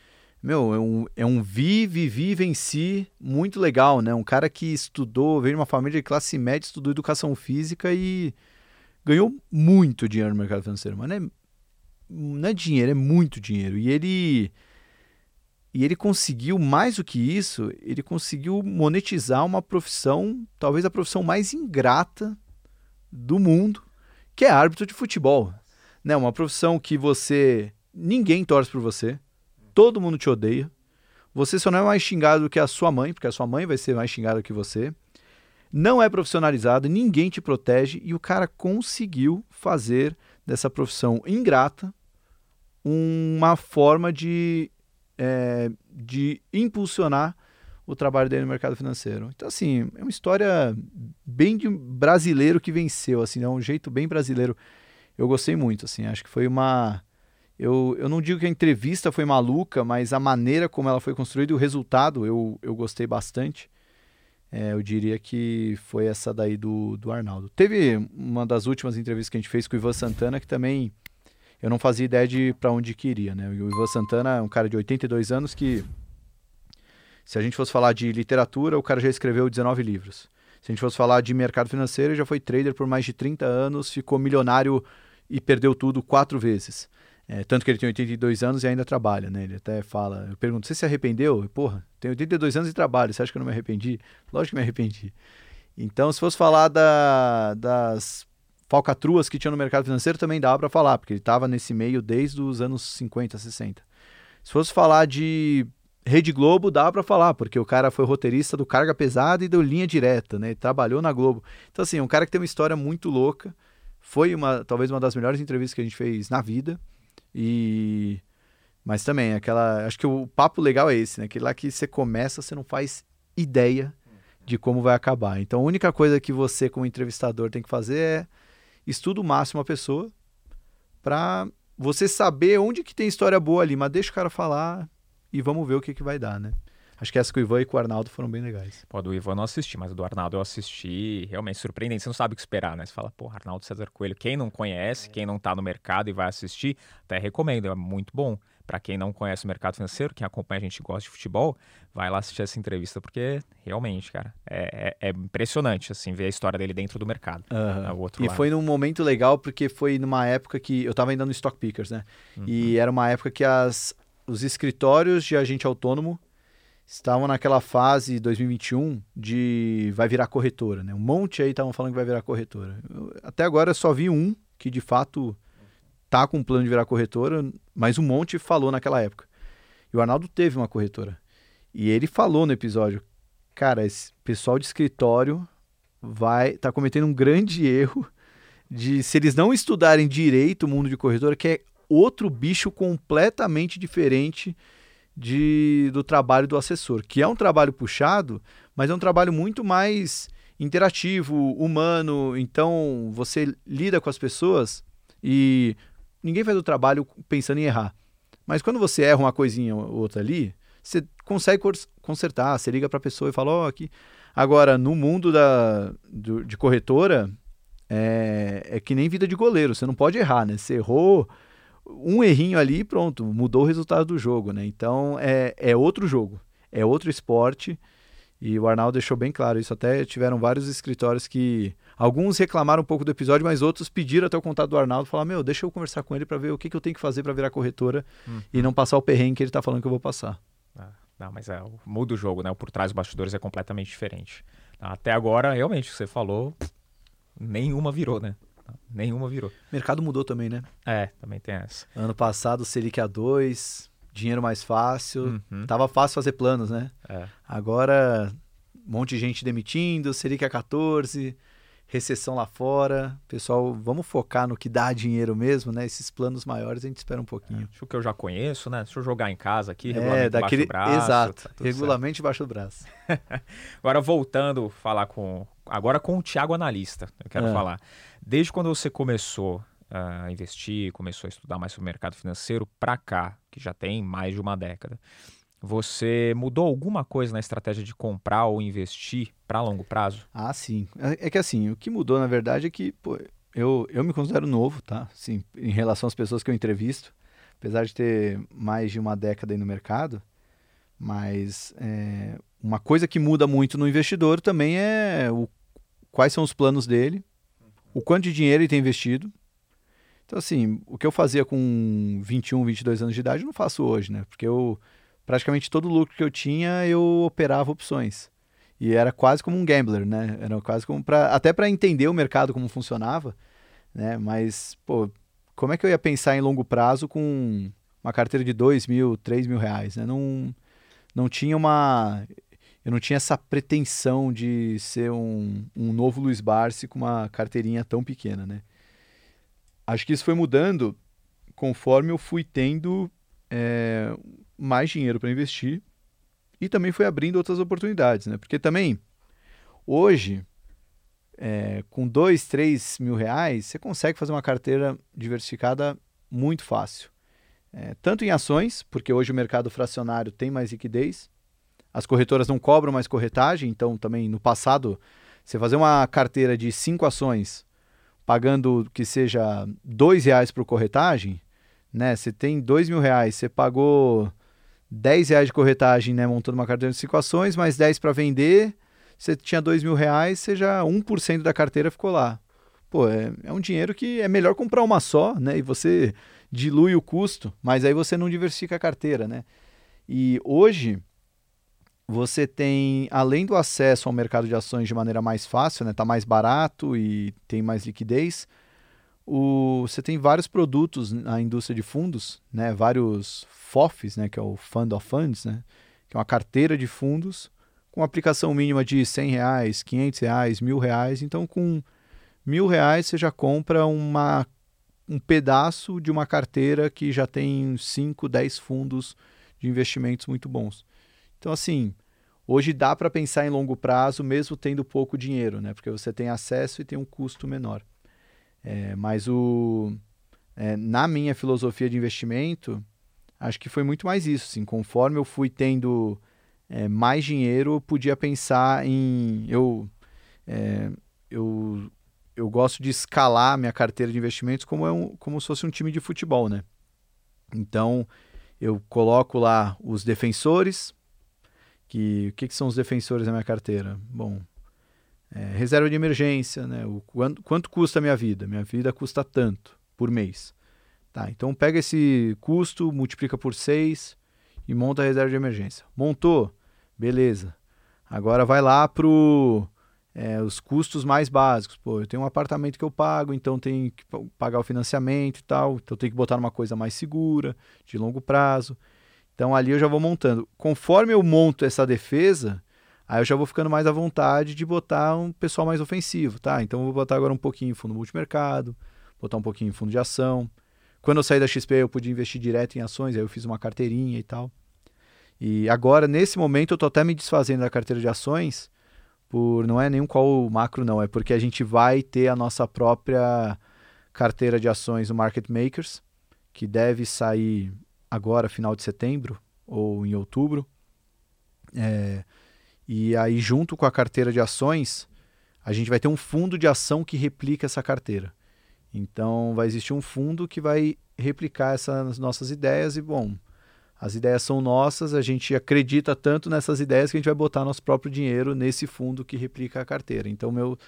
meu, é um, é um vi, vivi, venci muito legal, né? Um cara que estudou, veio de uma família de classe média, estudou educação física e ganhou muito dinheiro no mercado financeiro. Mas é, não é dinheiro, é muito dinheiro. E ele. E ele conseguiu, mais do que isso, ele conseguiu monetizar uma profissão, talvez a profissão mais ingrata do mundo, que é árbitro de futebol. Né? Uma profissão que você. ninguém torce por você todo mundo te odeia. Você só não é mais xingado do que a sua mãe, porque a sua mãe vai ser mais xingada que você. Não é profissionalizado, ninguém te protege e o cara conseguiu fazer dessa profissão ingrata uma forma de, é, de impulsionar o trabalho dele no mercado financeiro. Então, assim, é uma história bem de brasileiro que venceu, assim, é um jeito bem brasileiro. Eu gostei muito, assim, acho que foi uma eu, eu não digo que a entrevista foi maluca, mas a maneira como ela foi construída e o resultado eu, eu gostei bastante. É, eu diria que foi essa daí do, do Arnaldo. Teve uma das últimas entrevistas que a gente fez com o Ivan Santana, que também eu não fazia ideia de para onde queria. Né? O Ivan Santana é um cara de 82 anos que, se a gente fosse falar de literatura, o cara já escreveu 19 livros. Se a gente fosse falar de mercado financeiro, já foi trader por mais de 30 anos, ficou milionário e perdeu tudo quatro vezes. É, tanto que ele tem 82 anos e ainda trabalha, né? Ele até fala, eu pergunto, você se arrependeu? Porra, tenho 82 anos e trabalho, você acha que eu não me arrependi? Lógico que me arrependi. Então, se fosse falar da, das falcatruas que tinha no mercado financeiro, também dava para falar, porque ele estava nesse meio desde os anos 50, 60. Se fosse falar de Rede Globo, dava para falar, porque o cara foi roteirista do Carga Pesada e deu linha direta, né? Ele trabalhou na Globo. Então, assim, um cara que tem uma história muito louca. Foi uma, talvez uma das melhores entrevistas que a gente fez na vida. E mas também aquela, acho que o papo legal é esse, né? Aquele lá que você começa, você não faz ideia de como vai acabar. Então a única coisa que você como entrevistador tem que fazer é estudo o máximo a pessoa para você saber onde que tem história boa ali, mas deixa o cara falar e vamos ver o que que vai dar, né? Acho que essa com o Ivan e com o Arnaldo foram bem legais. Pô, do Ivan eu não assisti, mas do Arnaldo eu assisti. Realmente surpreendente. Você não sabe o que esperar, né? Você fala, pô, Arnaldo César Coelho. Quem não conhece, quem não tá no mercado e vai assistir, até recomendo. É muito bom. Para quem não conhece o mercado financeiro, quem acompanha a gente gosta de futebol, vai lá assistir essa entrevista, porque realmente, cara, é, é, é impressionante, assim, ver a história dele dentro do mercado. Uhum. e lado. foi num momento legal, porque foi numa época que eu tava ainda no Stock Pickers, né? Uhum. E era uma época que as, os escritórios de agente autônomo estavam naquela fase 2021 de vai virar corretora, né? Um monte aí estavam falando que vai virar corretora. Eu, até agora eu só vi um que de fato tá com um plano de virar corretora, mas um monte falou naquela época. E o Arnaldo teve uma corretora. E ele falou no episódio, cara, esse pessoal de escritório vai tá cometendo um grande erro de se eles não estudarem direito o mundo de corretora, que é outro bicho completamente diferente de, do trabalho do assessor, que é um trabalho puxado, mas é um trabalho muito mais interativo, humano. Então você lida com as pessoas e ninguém faz o trabalho pensando em errar. Mas quando você erra uma coisinha ou outra ali, você consegue consertar, você liga para a pessoa e fala, ó, oh, aqui. Agora, no mundo da, do, de corretora, é, é que nem vida de goleiro, você não pode errar, né? Você errou um errinho ali pronto, mudou o resultado do jogo, né? Então é, é outro jogo, é outro esporte. E o Arnaldo deixou bem claro isso. Até tiveram vários escritórios que. Alguns reclamaram um pouco do episódio, mas outros pediram até o contato do Arnaldo falar: Meu, deixa eu conversar com ele para ver o que, que eu tenho que fazer para virar corretora uhum. e não passar o perrengue que ele tá falando que eu vou passar. Ah, não, mas é, muda o jogo, né? O por trás dos bastidores é completamente diferente. Até agora, realmente, o que você falou, nenhuma virou, né? Nenhuma virou. O mercado mudou também, né? É, também tem essa. Ano passado, Selic A2, dinheiro mais fácil. Uhum. Tava fácil fazer planos, né? É. Agora, um monte de gente demitindo, Selic A14, recessão lá fora. Pessoal, vamos focar no que dá dinheiro mesmo, né? Esses planos maiores a gente espera um pouquinho. É, o que eu já conheço, né? Deixa eu jogar em casa aqui, regulamento é, daquele... embaixo do braço. Exato, tá regulamento embaixo do braço. Agora voltando falar com... Agora com o Thiago Analista, eu quero é. falar. Desde quando você começou a investir, começou a estudar mais sobre o mercado financeiro para cá, que já tem mais de uma década, você mudou alguma coisa na estratégia de comprar ou investir para longo prazo? Ah, sim. É, é, que assim, o que mudou na verdade é que pô, eu, eu me considero novo, tá? Sim, em relação às pessoas que eu entrevisto, apesar de ter mais de uma década aí no mercado, mas é, uma coisa que muda muito no investidor também é o, quais são os planos dele, o quanto de dinheiro ele tem investido. Então, assim, o que eu fazia com 21, 22 anos de idade, eu não faço hoje, né? Porque eu, praticamente todo o lucro que eu tinha, eu operava opções. E era quase como um gambler, né? Era quase como para até para entender o mercado como funcionava, né? Mas, pô, como é que eu ia pensar em longo prazo com uma carteira de 2 mil, 3 mil reais, né? Não, não tinha uma eu não tinha essa pretensão de ser um, um novo Luiz Barsi com uma carteirinha tão pequena, né? Acho que isso foi mudando conforme eu fui tendo é, mais dinheiro para investir e também foi abrindo outras oportunidades, né? Porque também, hoje, é, com dois, três mil reais, você consegue fazer uma carteira diversificada muito fácil. É, tanto em ações, porque hoje o mercado fracionário tem mais liquidez, as corretoras não cobram mais corretagem, então também no passado, você fazer uma carteira de cinco ações pagando que seja dois reais por corretagem, né? Você tem dois mil reais, você pagou 10 reais de corretagem, né? Montando uma carteira de cinco ações, mais 10 para vender, você tinha dois mil reais, você já 1% da carteira ficou lá. Pô, é, é um dinheiro que é melhor comprar uma só, né? E você dilui o custo, mas aí você não diversifica a carteira, né? E hoje você tem, além do acesso ao mercado de ações de maneira mais fácil, né, tá mais barato e tem mais liquidez, o, você tem vários produtos na indústria de fundos, né, vários FOFs, né, que é o Fund of Funds, né, que é uma carteira de fundos com aplicação mínima de 100 reais, 500 reais, mil reais. Então, com mil reais você já compra uma, um pedaço de uma carteira que já tem 5, 10 fundos de investimentos muito bons. Então, assim, hoje dá para pensar em longo prazo, mesmo tendo pouco dinheiro, né? Porque você tem acesso e tem um custo menor. É, mas o, é, na minha filosofia de investimento, acho que foi muito mais isso. Assim, conforme eu fui tendo é, mais dinheiro, eu podia pensar em. Eu, é, eu, eu gosto de escalar minha carteira de investimentos como, é um, como se fosse um time de futebol, né? Então, eu coloco lá os defensores, que o que, que, são os defensores da minha carteira? Bom, é, reserva de emergência, né? O, quanto, quanto custa a minha vida? Minha vida custa tanto por mês. Tá, então pega esse custo, multiplica por 6 e monta a reserva de emergência. Montou? Beleza. Agora vai lá para é, os custos mais básicos. Pô, eu tenho um apartamento que eu pago, então tenho que pagar o financiamento e tal. Então tenho que botar numa coisa mais segura, de longo prazo. Então ali eu já vou montando. Conforme eu monto essa defesa, aí eu já vou ficando mais à vontade de botar um pessoal mais ofensivo, tá? Então eu vou botar agora um pouquinho em fundo multimercado, botar um pouquinho em fundo de ação. Quando eu saí da XP, eu pude investir direto em ações, aí eu fiz uma carteirinha e tal. E agora, nesse momento, eu tô até me desfazendo da carteira de ações, por não é nenhum qual macro, não, é porque a gente vai ter a nossa própria carteira de ações no Market Makers, que deve sair agora, final de setembro ou em outubro. É, e aí, junto com a carteira de ações, a gente vai ter um fundo de ação que replica essa carteira. Então, vai existir um fundo que vai replicar essas nossas ideias e, bom, as ideias são nossas, a gente acredita tanto nessas ideias que a gente vai botar nosso próprio dinheiro nesse fundo que replica a carteira. Então, meu,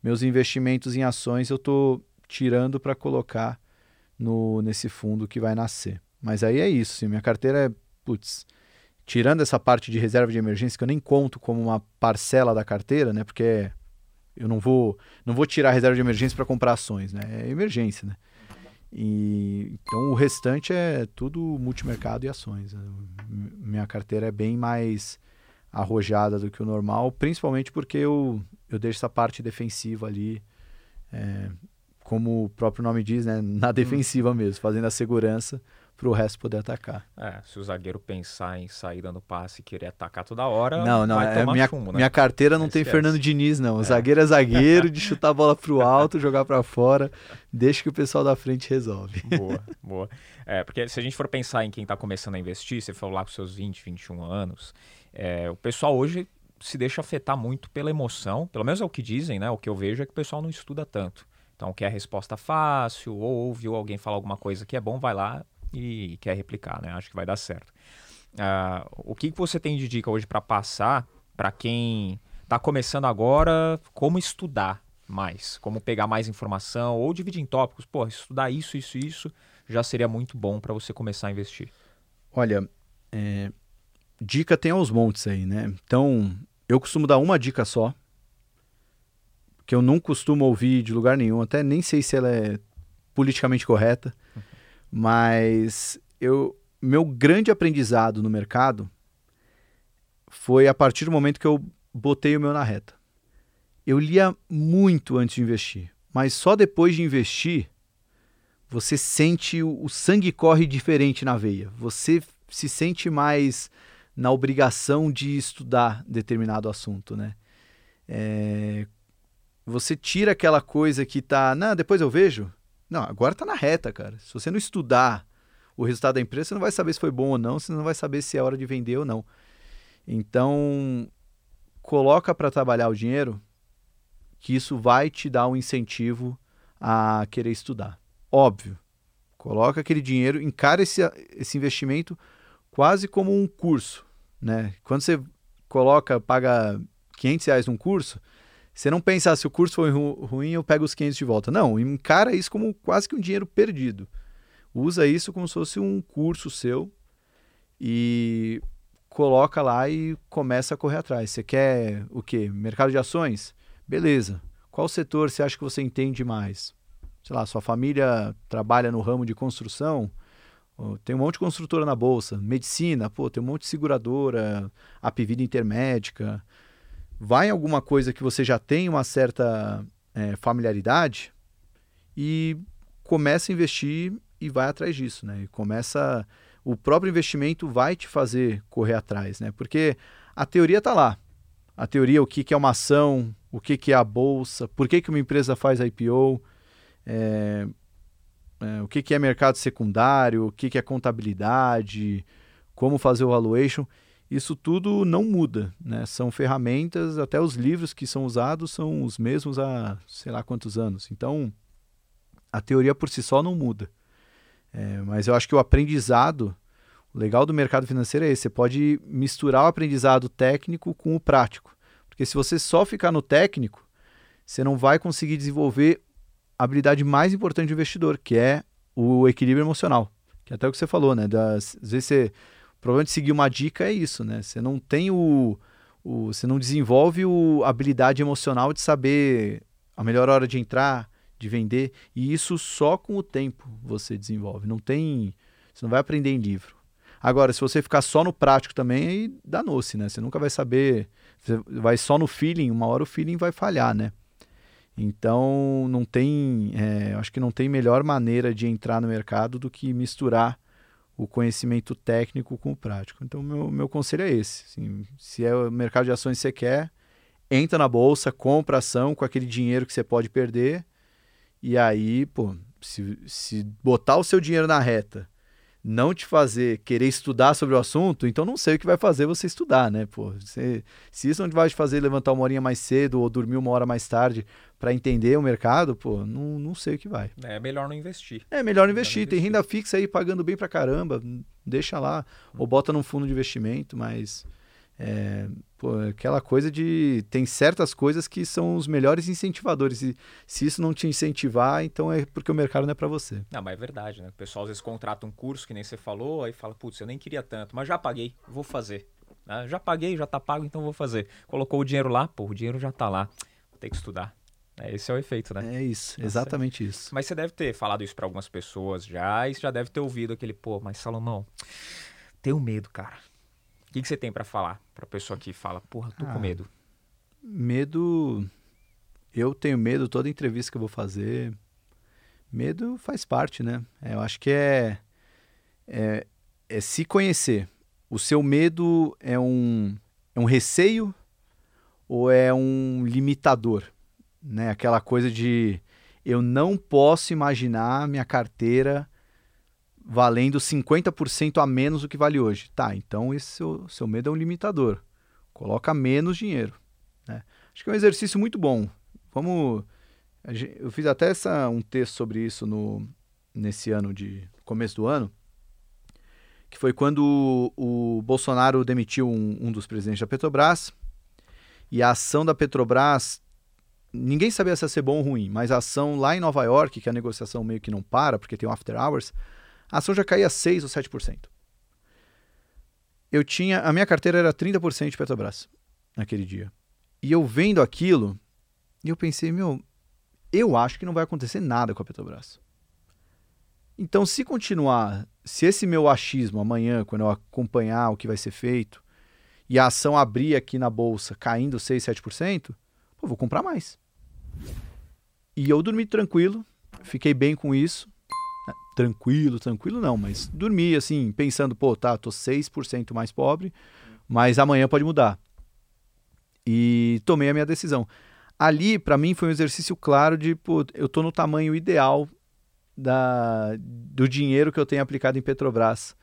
meus investimentos em ações eu estou tirando para colocar no, nesse fundo que vai nascer. Mas aí é isso, sim, minha carteira é, putz, tirando essa parte de reserva de emergência, que eu nem conto como uma parcela da carteira, né? Porque eu não vou, não vou tirar a reserva de emergência para comprar ações, né? É emergência, né? E, então o restante é tudo multimercado e ações. Né? Minha carteira é bem mais arrojada do que o normal, principalmente porque eu, eu deixo essa parte defensiva ali, é, como o próprio nome diz, né? na hum. defensiva mesmo, fazendo a segurança para o resto poder atacar. É, se o zagueiro pensar em sair dando passe e querer atacar toda hora, não, não, é minha, chumbo, né? minha carteira não tem Fernando Diniz, não. O é. zagueiro é zagueiro, de chutar a bola para o alto, jogar para fora, deixa que o pessoal da frente resolve. Boa, boa. É, porque se a gente for pensar em quem está começando a investir, você falou lá com seus 20, 21 anos, é, o pessoal hoje se deixa afetar muito pela emoção, pelo menos é o que dizem, né? O que eu vejo é que o pessoal não estuda tanto. Então, quer a resposta fácil, ou ouviu alguém falar alguma coisa que é bom, vai lá, e quer replicar, né? Acho que vai dar certo. Uh, o que, você tem de dica hoje para passar para quem está começando agora, como estudar mais, como pegar mais informação ou dividir em tópicos? Pô, estudar isso, isso, isso já seria muito bom para você começar a investir. Olha, é, dica tem aos montes aí, né? Então, eu costumo dar uma dica só, que eu não costumo ouvir de lugar nenhum, até nem sei se ela é politicamente correta. Mas eu, meu grande aprendizado no mercado foi a partir do momento que eu botei o meu na reta. Eu lia muito antes de investir, mas só depois de investir você sente o, o sangue corre diferente na veia. Você se sente mais na obrigação de estudar determinado assunto, né? É, você tira aquela coisa que tá, não, depois eu vejo. Não, agora está na reta, cara. Se você não estudar o resultado da empresa, você não vai saber se foi bom ou não, você não vai saber se é hora de vender ou não. Então, coloca para trabalhar o dinheiro que isso vai te dar um incentivo a querer estudar. Óbvio. Coloca aquele dinheiro, encara esse, esse investimento quase como um curso, né? Quando você coloca, paga 500 reais num curso, você não pensa, ah, se o curso foi ru ruim, eu pego os 500 de volta. Não, encara isso como quase que um dinheiro perdido. Usa isso como se fosse um curso seu e coloca lá e começa a correr atrás. Você quer o quê? Mercado de ações? Beleza. Qual setor você acha que você entende mais? Sei lá, sua família trabalha no ramo de construção? Tem um monte de construtora na bolsa. Medicina, pô, tem um monte de seguradora, Apivida Intermédica vai em alguma coisa que você já tem uma certa é, familiaridade e começa a investir e vai atrás disso, né? E começa o próprio investimento vai te fazer correr atrás, né? Porque a teoria está lá. A teoria, o que, que é uma ação, o que, que é a bolsa, por que, que uma empresa faz IPO, é, é, o que, que é mercado secundário, o que, que é contabilidade, como fazer o valuation isso tudo não muda, né? São ferramentas, até os livros que são usados são os mesmos há sei lá quantos anos. Então, a teoria por si só não muda. É, mas eu acho que o aprendizado, o legal do mercado financeiro é esse, você pode misturar o aprendizado técnico com o prático. Porque se você só ficar no técnico, você não vai conseguir desenvolver a habilidade mais importante do investidor, que é o equilíbrio emocional. Que é até o que você falou, né? Das, às vezes você o problema de seguir uma dica é isso, né? Você não tem o. o você não desenvolve a habilidade emocional de saber a melhor hora de entrar, de vender. E isso só com o tempo você desenvolve. Não tem. Você não vai aprender em livro. Agora, se você ficar só no prático também, aí danou-se, né? Você nunca vai saber. Você vai só no feeling, uma hora o feeling vai falhar, né? Então, não tem. É, acho que não tem melhor maneira de entrar no mercado do que misturar o conhecimento técnico com o prático. Então, meu, meu conselho é esse. Assim, se é o mercado de ações que você quer, entra na bolsa, compra ação com aquele dinheiro que você pode perder. E aí, pô, se, se botar o seu dinheiro na reta, não te fazer querer estudar sobre o assunto, então não sei o que vai fazer você estudar, né? Pô, você, se isso não vai te fazer levantar uma horinha mais cedo ou dormir uma hora mais tarde para entender o mercado, pô, não, não sei o que vai. É melhor não investir. É melhor não investir. Tem renda fixa aí pagando bem pra caramba, deixa lá. Ou bota num fundo de investimento, mas é, pô, aquela coisa de. Tem certas coisas que são os melhores incentivadores. E se isso não te incentivar, então é porque o mercado não é para você. Não, mas é verdade, né? O pessoal às vezes contrata um curso que nem você falou, aí fala, putz, eu nem queria tanto, mas já paguei, vou fazer. Né? Já paguei, já tá pago, então vou fazer. Colocou o dinheiro lá, pô, o dinheiro já tá lá. Vou ter que estudar. É, esse é o efeito, né? É isso, exatamente isso. Mas você deve ter falado isso para algumas pessoas já, e você já deve ter ouvido aquele, pô, mas Salomão, tenho medo, cara. O que, que você tem para falar para pessoa que fala, porra, tô ah, com medo? Medo. Eu tenho medo toda entrevista que eu vou fazer. Medo faz parte, né? É, eu acho que é, é, é se conhecer. O seu medo é um, é um receio ou é um limitador? Né? Aquela coisa de eu não posso imaginar minha carteira valendo 50% a menos do que vale hoje. Tá, então esse seu, seu medo é um limitador. Coloca menos dinheiro. Né? Acho que é um exercício muito bom. Vamos. Eu fiz até essa, um texto sobre isso no, nesse ano de começo do ano, que foi quando o, o Bolsonaro demitiu um, um dos presidentes da Petrobras e a ação da Petrobras ninguém sabia se ia ser bom ou ruim, mas a ação lá em Nova York, que a negociação meio que não para, porque tem um after hours, a ação já caía 6 ou 7%. Eu tinha, a minha carteira era 30% de Petrobras naquele dia. E eu vendo aquilo, eu pensei, meu, eu acho que não vai acontecer nada com a Petrobras. Então, se continuar, se esse meu achismo amanhã, quando eu acompanhar o que vai ser feito, e a ação abrir aqui na bolsa caindo 6, 7%, pô, vou comprar mais. E eu dormi tranquilo, fiquei bem com isso tranquilo, tranquilo não, mas dormi assim, pensando, pô, tá, tô 6% mais pobre, mas amanhã pode mudar. E tomei a minha decisão. Ali, para mim, foi um exercício claro de, pô, eu tô no tamanho ideal da, do dinheiro que eu tenho aplicado em Petrobras.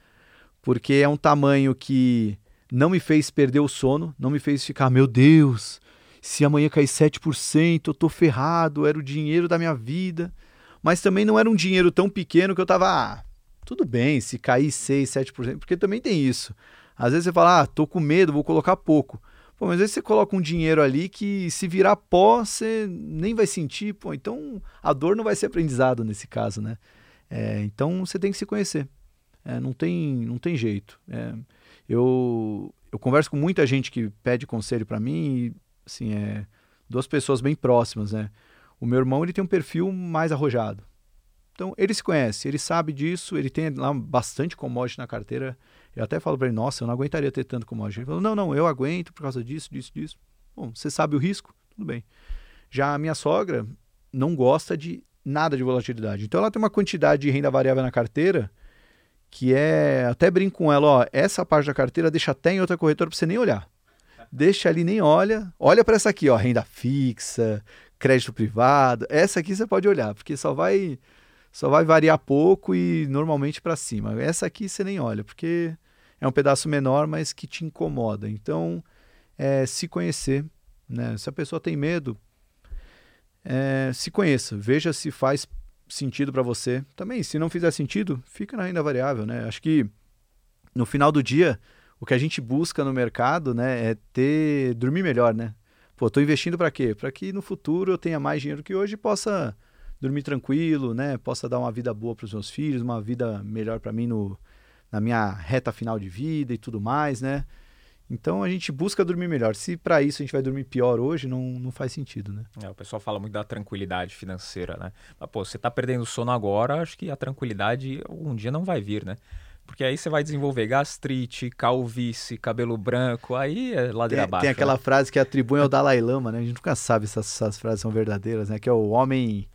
Porque é um tamanho que não me fez perder o sono, não me fez ficar, meu Deus, se amanhã cair 7%, eu tô ferrado, era o dinheiro da minha vida mas também não era um dinheiro tão pequeno que eu tava, ah, tudo bem, se cair 6, 7%, porque também tem isso. Às vezes você fala, ah, tô com medo, vou colocar pouco. Pô, mas às vezes você coloca um dinheiro ali que se virar pó, você nem vai sentir, pô, então a dor não vai ser aprendizado nesse caso, né? É, então você tem que se conhecer. É, não, tem, não tem jeito. É, eu, eu converso com muita gente que pede conselho para mim e, assim, é duas pessoas bem próximas, né? O meu irmão ele tem um perfil mais arrojado. Então ele se conhece, ele sabe disso, ele tem lá bastante commodity na carteira. Eu até falo para ele, nossa, eu não aguentaria ter tanto commodity. Ele falou, não, não, eu aguento por causa disso, disso, disso. Bom, você sabe o risco, tudo bem. Já a minha sogra não gosta de nada de volatilidade. Então ela tem uma quantidade de renda variável na carteira que é, até brinco com ela, ó, essa parte da carteira deixa até em outra corretora para você nem olhar. Deixa ali, nem olha. Olha para essa aqui, ó, renda fixa, crédito privado. Essa aqui você pode olhar, porque só vai só vai variar pouco e normalmente para cima. Essa aqui você nem olha, porque é um pedaço menor, mas que te incomoda. Então, é, se conhecer, né? Se a pessoa tem medo, é, se conheça, veja se faz sentido para você. Também, se não fizer sentido, fica na renda variável, né? Acho que no final do dia, o que a gente busca no mercado, né, é ter dormir melhor, né? Pô, tô investindo para quê? Para que no futuro eu tenha mais dinheiro que hoje e possa dormir tranquilo, né? Possa dar uma vida boa para os meus filhos, uma vida melhor para mim no, na minha reta final de vida e tudo mais, né? Então a gente busca dormir melhor. Se para isso a gente vai dormir pior hoje, não, não faz sentido, né? É, o pessoal fala muito da tranquilidade financeira, né? Mas, pô, você tá perdendo sono agora, acho que a tranquilidade um dia não vai vir, né? Porque aí você vai desenvolver gastrite, calvície, cabelo branco, aí é ladeira tem, abaixo. Tem aquela né? frase que atribuem ao Dalai Lama, né? A gente nunca sabe se essas, essas frases são verdadeiras, né? Que é o homem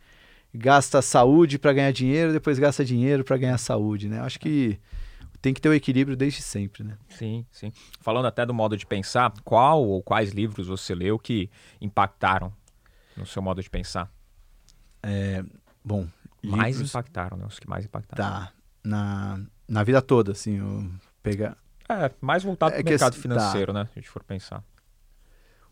gasta saúde para ganhar dinheiro, depois gasta dinheiro para ganhar saúde, né? Acho que tem que ter o um equilíbrio desde sempre, né? Sim, sim. Falando até do modo de pensar, qual ou quais livros você leu que impactaram no seu modo de pensar? É, bom, mais livros... impactaram, né? Os que mais impactaram. Tá. Na na vida toda, assim, pegar. É, mais voltado É para o mercado esse- financeiro, né? Se a gente for pensar.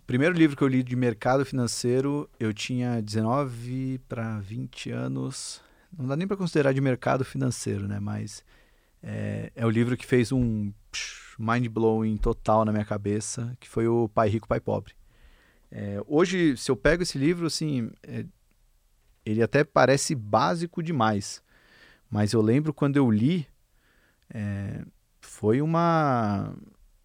O primeiro livro que eu li de mercado financeiro, eu tinha 19 para 20 anos. Não dá nem para considerar de mercado financeiro, né? Mas é, é o livro que fez um mind-blowing total na minha cabeça, que foi o Pai Rico, Pai Pobre. É, hoje, se eu pego esse livro, assim, é, ele até parece básico demais. Mas eu lembro quando eu li, é, foi uma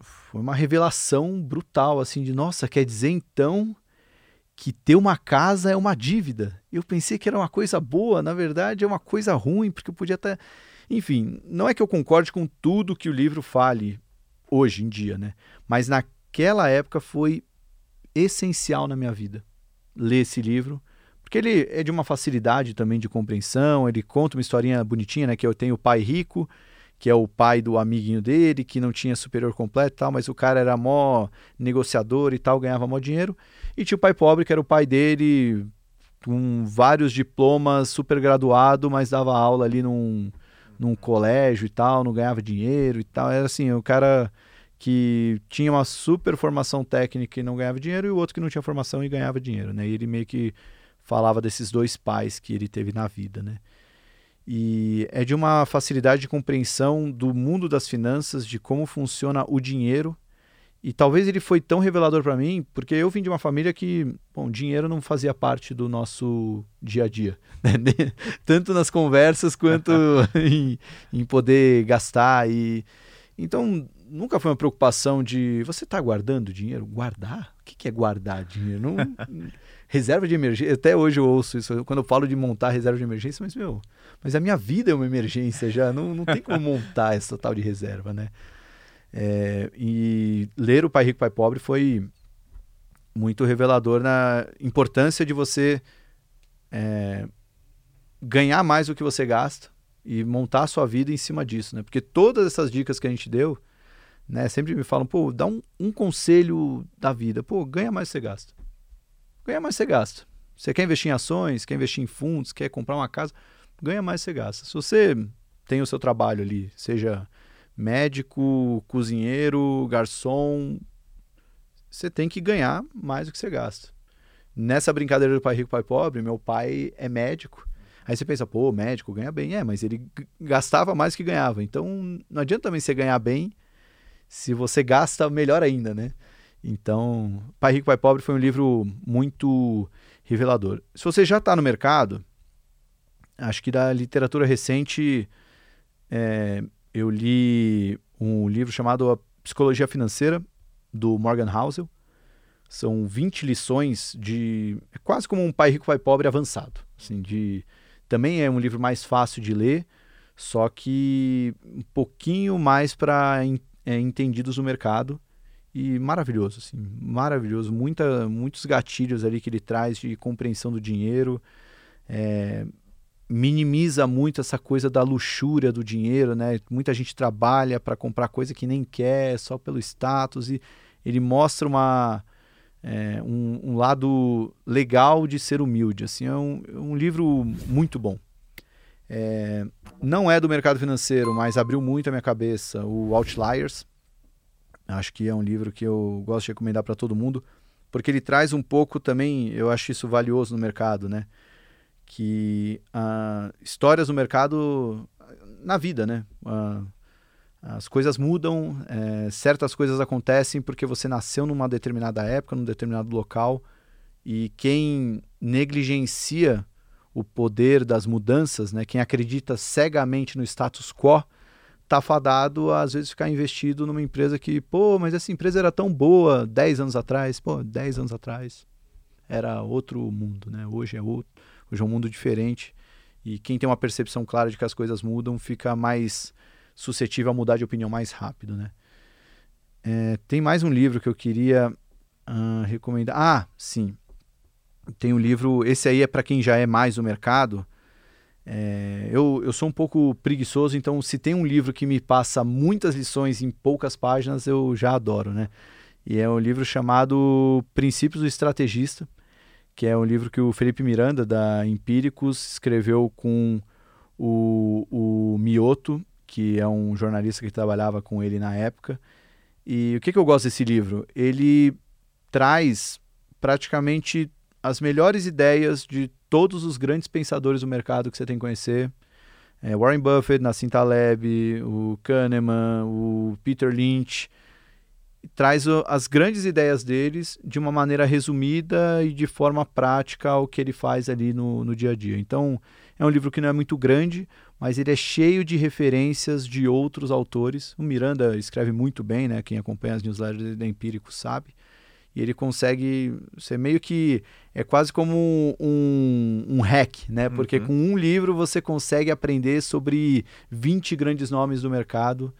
foi uma revelação brutal, assim, de nossa, quer dizer então que ter uma casa é uma dívida. Eu pensei que era uma coisa boa, na verdade é uma coisa ruim, porque eu podia até. Enfim, não é que eu concorde com tudo que o livro fale hoje em dia, né? Mas naquela época foi essencial na minha vida ler esse livro, porque ele é de uma facilidade também de compreensão, ele conta uma historinha bonitinha, né? Que eu tenho o pai rico, que é o pai do amiguinho dele, que não tinha superior completo e tal, mas o cara era mó negociador e tal, ganhava mó dinheiro. E tinha o pai pobre, que era o pai dele, com vários diplomas, super graduado, mas dava aula ali num, num colégio e tal, não ganhava dinheiro e tal. Era assim, o cara que tinha uma super formação técnica e não ganhava dinheiro, e o outro que não tinha formação e ganhava dinheiro, né? E ele meio que falava desses dois pais que ele teve na vida, né? E é de uma facilidade de compreensão do mundo das finanças, de como funciona o dinheiro. E talvez ele foi tão revelador para mim, porque eu vim de uma família que, bom, dinheiro não fazia parte do nosso dia a dia, né? tanto nas conversas quanto em, em poder gastar. E então nunca foi uma preocupação de você está guardando dinheiro, guardar. O que, que é guardar dinheiro? Não, reserva de emergência. Até hoje eu ouço isso quando eu falo de montar reserva de emergência, mas meu, mas a minha vida é uma emergência já, não, não tem como montar essa tal de reserva, né? É, e ler o Pai Rico, Pai Pobre foi muito revelador na importância de você é, ganhar mais do que você gasta e montar a sua vida em cima disso, né? Porque todas essas dicas que a gente deu, né? Sempre me falam, pô, dá um, um conselho da vida, pô, ganha mais você gasta. Ganha mais você gasta. Você quer investir em ações, quer investir em fundos, quer comprar uma casa, ganha mais você gasta. Se você tem o seu trabalho ali, seja médico, cozinheiro, garçom, você tem que ganhar mais do que você gasta. Nessa brincadeira do pai rico, pai pobre, meu pai é médico. Aí você pensa, pô, médico ganha bem. É, mas ele gastava mais que ganhava. Então, não adianta também você ganhar bem se você gasta melhor ainda, né? Então, Pai Rico, Pai Pobre foi um livro muito revelador. Se você já está no mercado, acho que da literatura recente, é, eu li um livro chamado A Psicologia Financeira, do Morgan Housel. São 20 lições de. É quase como um Pai Rico, Pai Pobre avançado. Assim, de, também é um livro mais fácil de ler, só que um pouquinho mais para é, entendidos do mercado e maravilhoso, assim, maravilhoso. Muita, muitos gatilhos ali que ele traz de compreensão do dinheiro. É, minimiza muito essa coisa da luxúria do dinheiro, né? Muita gente trabalha para comprar coisa que nem quer, só pelo status. E ele mostra uma, é, um, um, lado legal de ser humilde. Assim, é um, um livro muito bom. É, não é do mercado financeiro, mas abriu muito a minha cabeça. O Outliers, acho que é um livro que eu gosto de recomendar para todo mundo, porque ele traz um pouco também, eu acho isso valioso no mercado, né? Que ah, histórias no mercado, na vida, né? Ah, as coisas mudam, é, certas coisas acontecem porque você nasceu numa determinada época, num determinado local, e quem negligencia o poder das mudanças, né? quem acredita cegamente no status quo, está fadado às vezes ficar investido numa empresa que, pô, mas essa empresa era tão boa 10 anos atrás, pô, 10 anos atrás era outro mundo, né? Hoje é outro, hoje é um mundo diferente. E quem tem uma percepção clara de que as coisas mudam fica mais suscetível a mudar de opinião mais rápido, né? É, tem mais um livro que eu queria uh, recomendar. Ah, sim. Tem um livro, esse aí é para quem já é mais do mercado. É, eu, eu sou um pouco preguiçoso, então se tem um livro que me passa muitas lições em poucas páginas, eu já adoro, né? E é um livro chamado Princípios do Estrategista, que é um livro que o Felipe Miranda, da Empíricos, escreveu com o, o Mioto, que é um jornalista que trabalhava com ele na época. E o que, que eu gosto desse livro? Ele traz praticamente as melhores ideias de todos os grandes pensadores do mercado que você tem que conhecer. É, Warren Buffett, Nassim Taleb, o Kahneman, o Peter Lynch. Traz as grandes ideias deles de uma maneira resumida e de forma prática ao que ele faz ali no, no dia a dia. Então, é um livro que não é muito grande, mas ele é cheio de referências de outros autores. O Miranda escreve muito bem, né? Quem acompanha as newsletters da Empírico sabe. E ele consegue ser meio que é quase como um, um hack, né? Porque uhum. com um livro você consegue aprender sobre 20 grandes nomes do mercado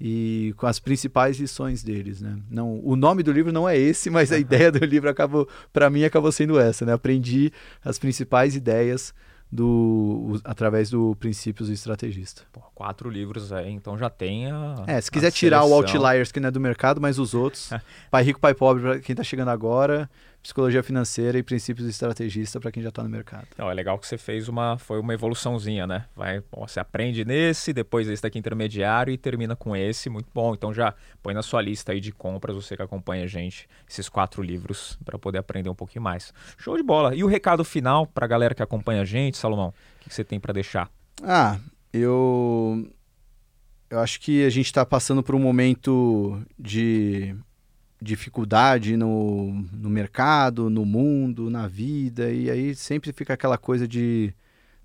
e com as principais lições deles, né? Não, o nome do livro não é esse, mas a ideia do livro acabou, para mim, acabou sendo essa, né? Aprendi as principais ideias do através do princípios do estrategista. Pô, quatro livros aí, então já tem a. É, se quiser tirar seleção. o Outliers, que não é do mercado, mas os outros. pai Rico, Pai Pobre, para quem está chegando agora psicologia financeira e princípios do estrategista para quem já está no mercado. Não, é legal que você fez uma foi uma evoluçãozinha, né? Vai, você aprende nesse, depois esse daqui intermediário e termina com esse, muito bom. Então já põe na sua lista aí de compras, você que acompanha a gente, esses quatro livros para poder aprender um pouquinho mais. Show de bola. E o recado final para a galera que acompanha a gente, Salomão, o que você tem para deixar? Ah, eu eu acho que a gente está passando por um momento de dificuldade no, no mercado, no mundo, na vida, e aí sempre fica aquela coisa de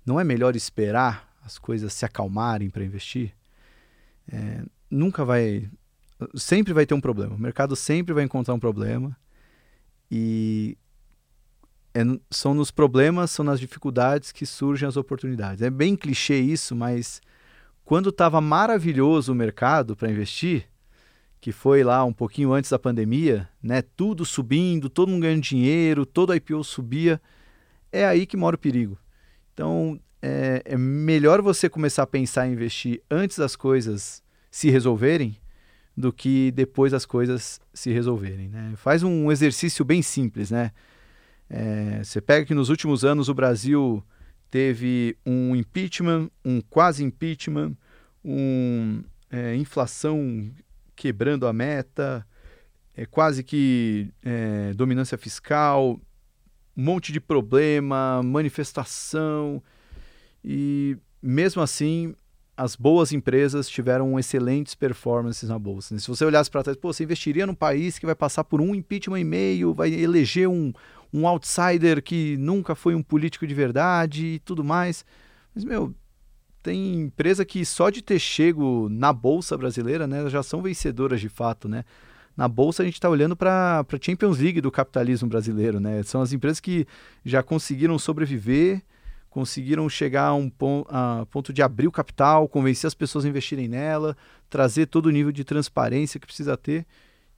não é melhor esperar as coisas se acalmarem para investir? É, nunca vai. Sempre vai ter um problema. O mercado sempre vai encontrar um problema. E é, são nos problemas, são nas dificuldades que surgem as oportunidades. É bem clichê isso, mas quando estava maravilhoso o mercado para investir, que foi lá um pouquinho antes da pandemia, né? Tudo subindo, todo mundo ganhando dinheiro, todo IPO subia. É aí que mora o perigo. Então, é, é melhor você começar a pensar em investir antes das coisas se resolverem do que depois das coisas se resolverem. Né? Faz um exercício bem simples, né? É, você pega que nos últimos anos o Brasil teve um impeachment, um quase impeachment, um é, inflação quebrando a meta, é quase que é, dominância fiscal, um monte de problema, manifestação. E mesmo assim, as boas empresas tiveram excelentes performances na bolsa. Se você olhasse para trás, pô, você investiria num país que vai passar por um impeachment e meio, vai eleger um, um outsider que nunca foi um político de verdade e tudo mais. Mas, meu, tem empresa que só de ter chego na bolsa brasileira, né, já são vencedoras de fato, né? Na bolsa a gente está olhando para a Champions League do capitalismo brasileiro, né? São as empresas que já conseguiram sobreviver, conseguiram chegar a um a ponto de abrir o capital, convencer as pessoas a investirem nela, trazer todo o nível de transparência que precisa ter.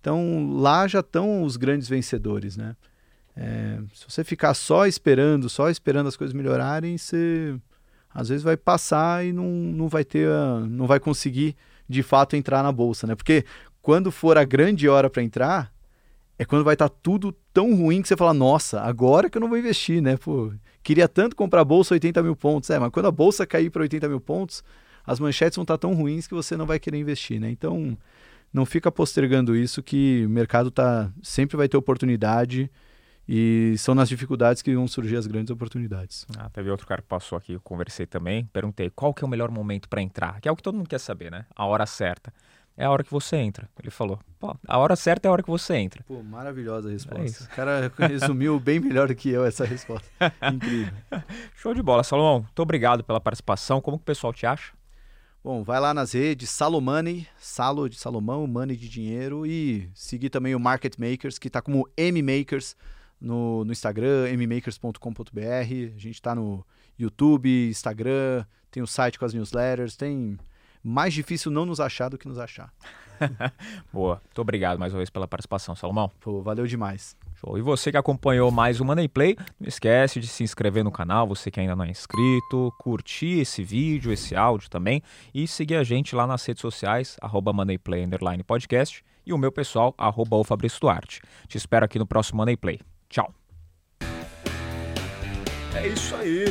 Então lá já estão os grandes vencedores, né? É, se você ficar só esperando, só esperando as coisas melhorarem, você às vezes vai passar e não, não vai ter, não vai conseguir de fato entrar na bolsa, né? Porque quando for a grande hora para entrar, é quando vai estar tá tudo tão ruim que você fala, nossa, agora que eu não vou investir, né? Pô, queria tanto comprar a bolsa 80 mil pontos. É, mas quando a bolsa cair para 80 mil pontos, as manchetes vão estar tá tão ruins que você não vai querer investir, né? Então, não fica postergando isso que o mercado tá sempre vai ter oportunidade e são nas dificuldades que vão surgir as grandes oportunidades. Ah, teve outro cara que passou aqui, eu conversei também, perguntei qual que é o melhor momento para entrar, que é o que todo mundo quer saber, né? A hora certa. É a hora que você entra. Ele falou, Pô, a hora certa é a hora que você entra. Pô, maravilhosa a resposta. É o cara resumiu bem melhor do que eu essa resposta. Incrível. Show de bola, Salomão. Muito obrigado pela participação. Como que o pessoal te acha? Bom, vai lá nas redes, Salomani, Salo de Salomão, Money de dinheiro e seguir também o Market Makers, que está como M Makers no, no Instagram, mmakers.com.br. A gente está no YouTube, Instagram, tem o site com as newsletters, tem mais difícil não nos achar do que nos achar. Boa. Muito obrigado mais uma vez pela participação, Salomão. Pô, valeu demais. Show. E você que acompanhou mais o Money Play, não esquece de se inscrever no canal, você que ainda não é inscrito, curtir esse vídeo, esse áudio também e seguir a gente lá nas redes sociais, arroba Podcast e o meu pessoal, arroba o Fabrício Duarte. Te espero aqui no próximo Money Play. Tchau. É isso aí.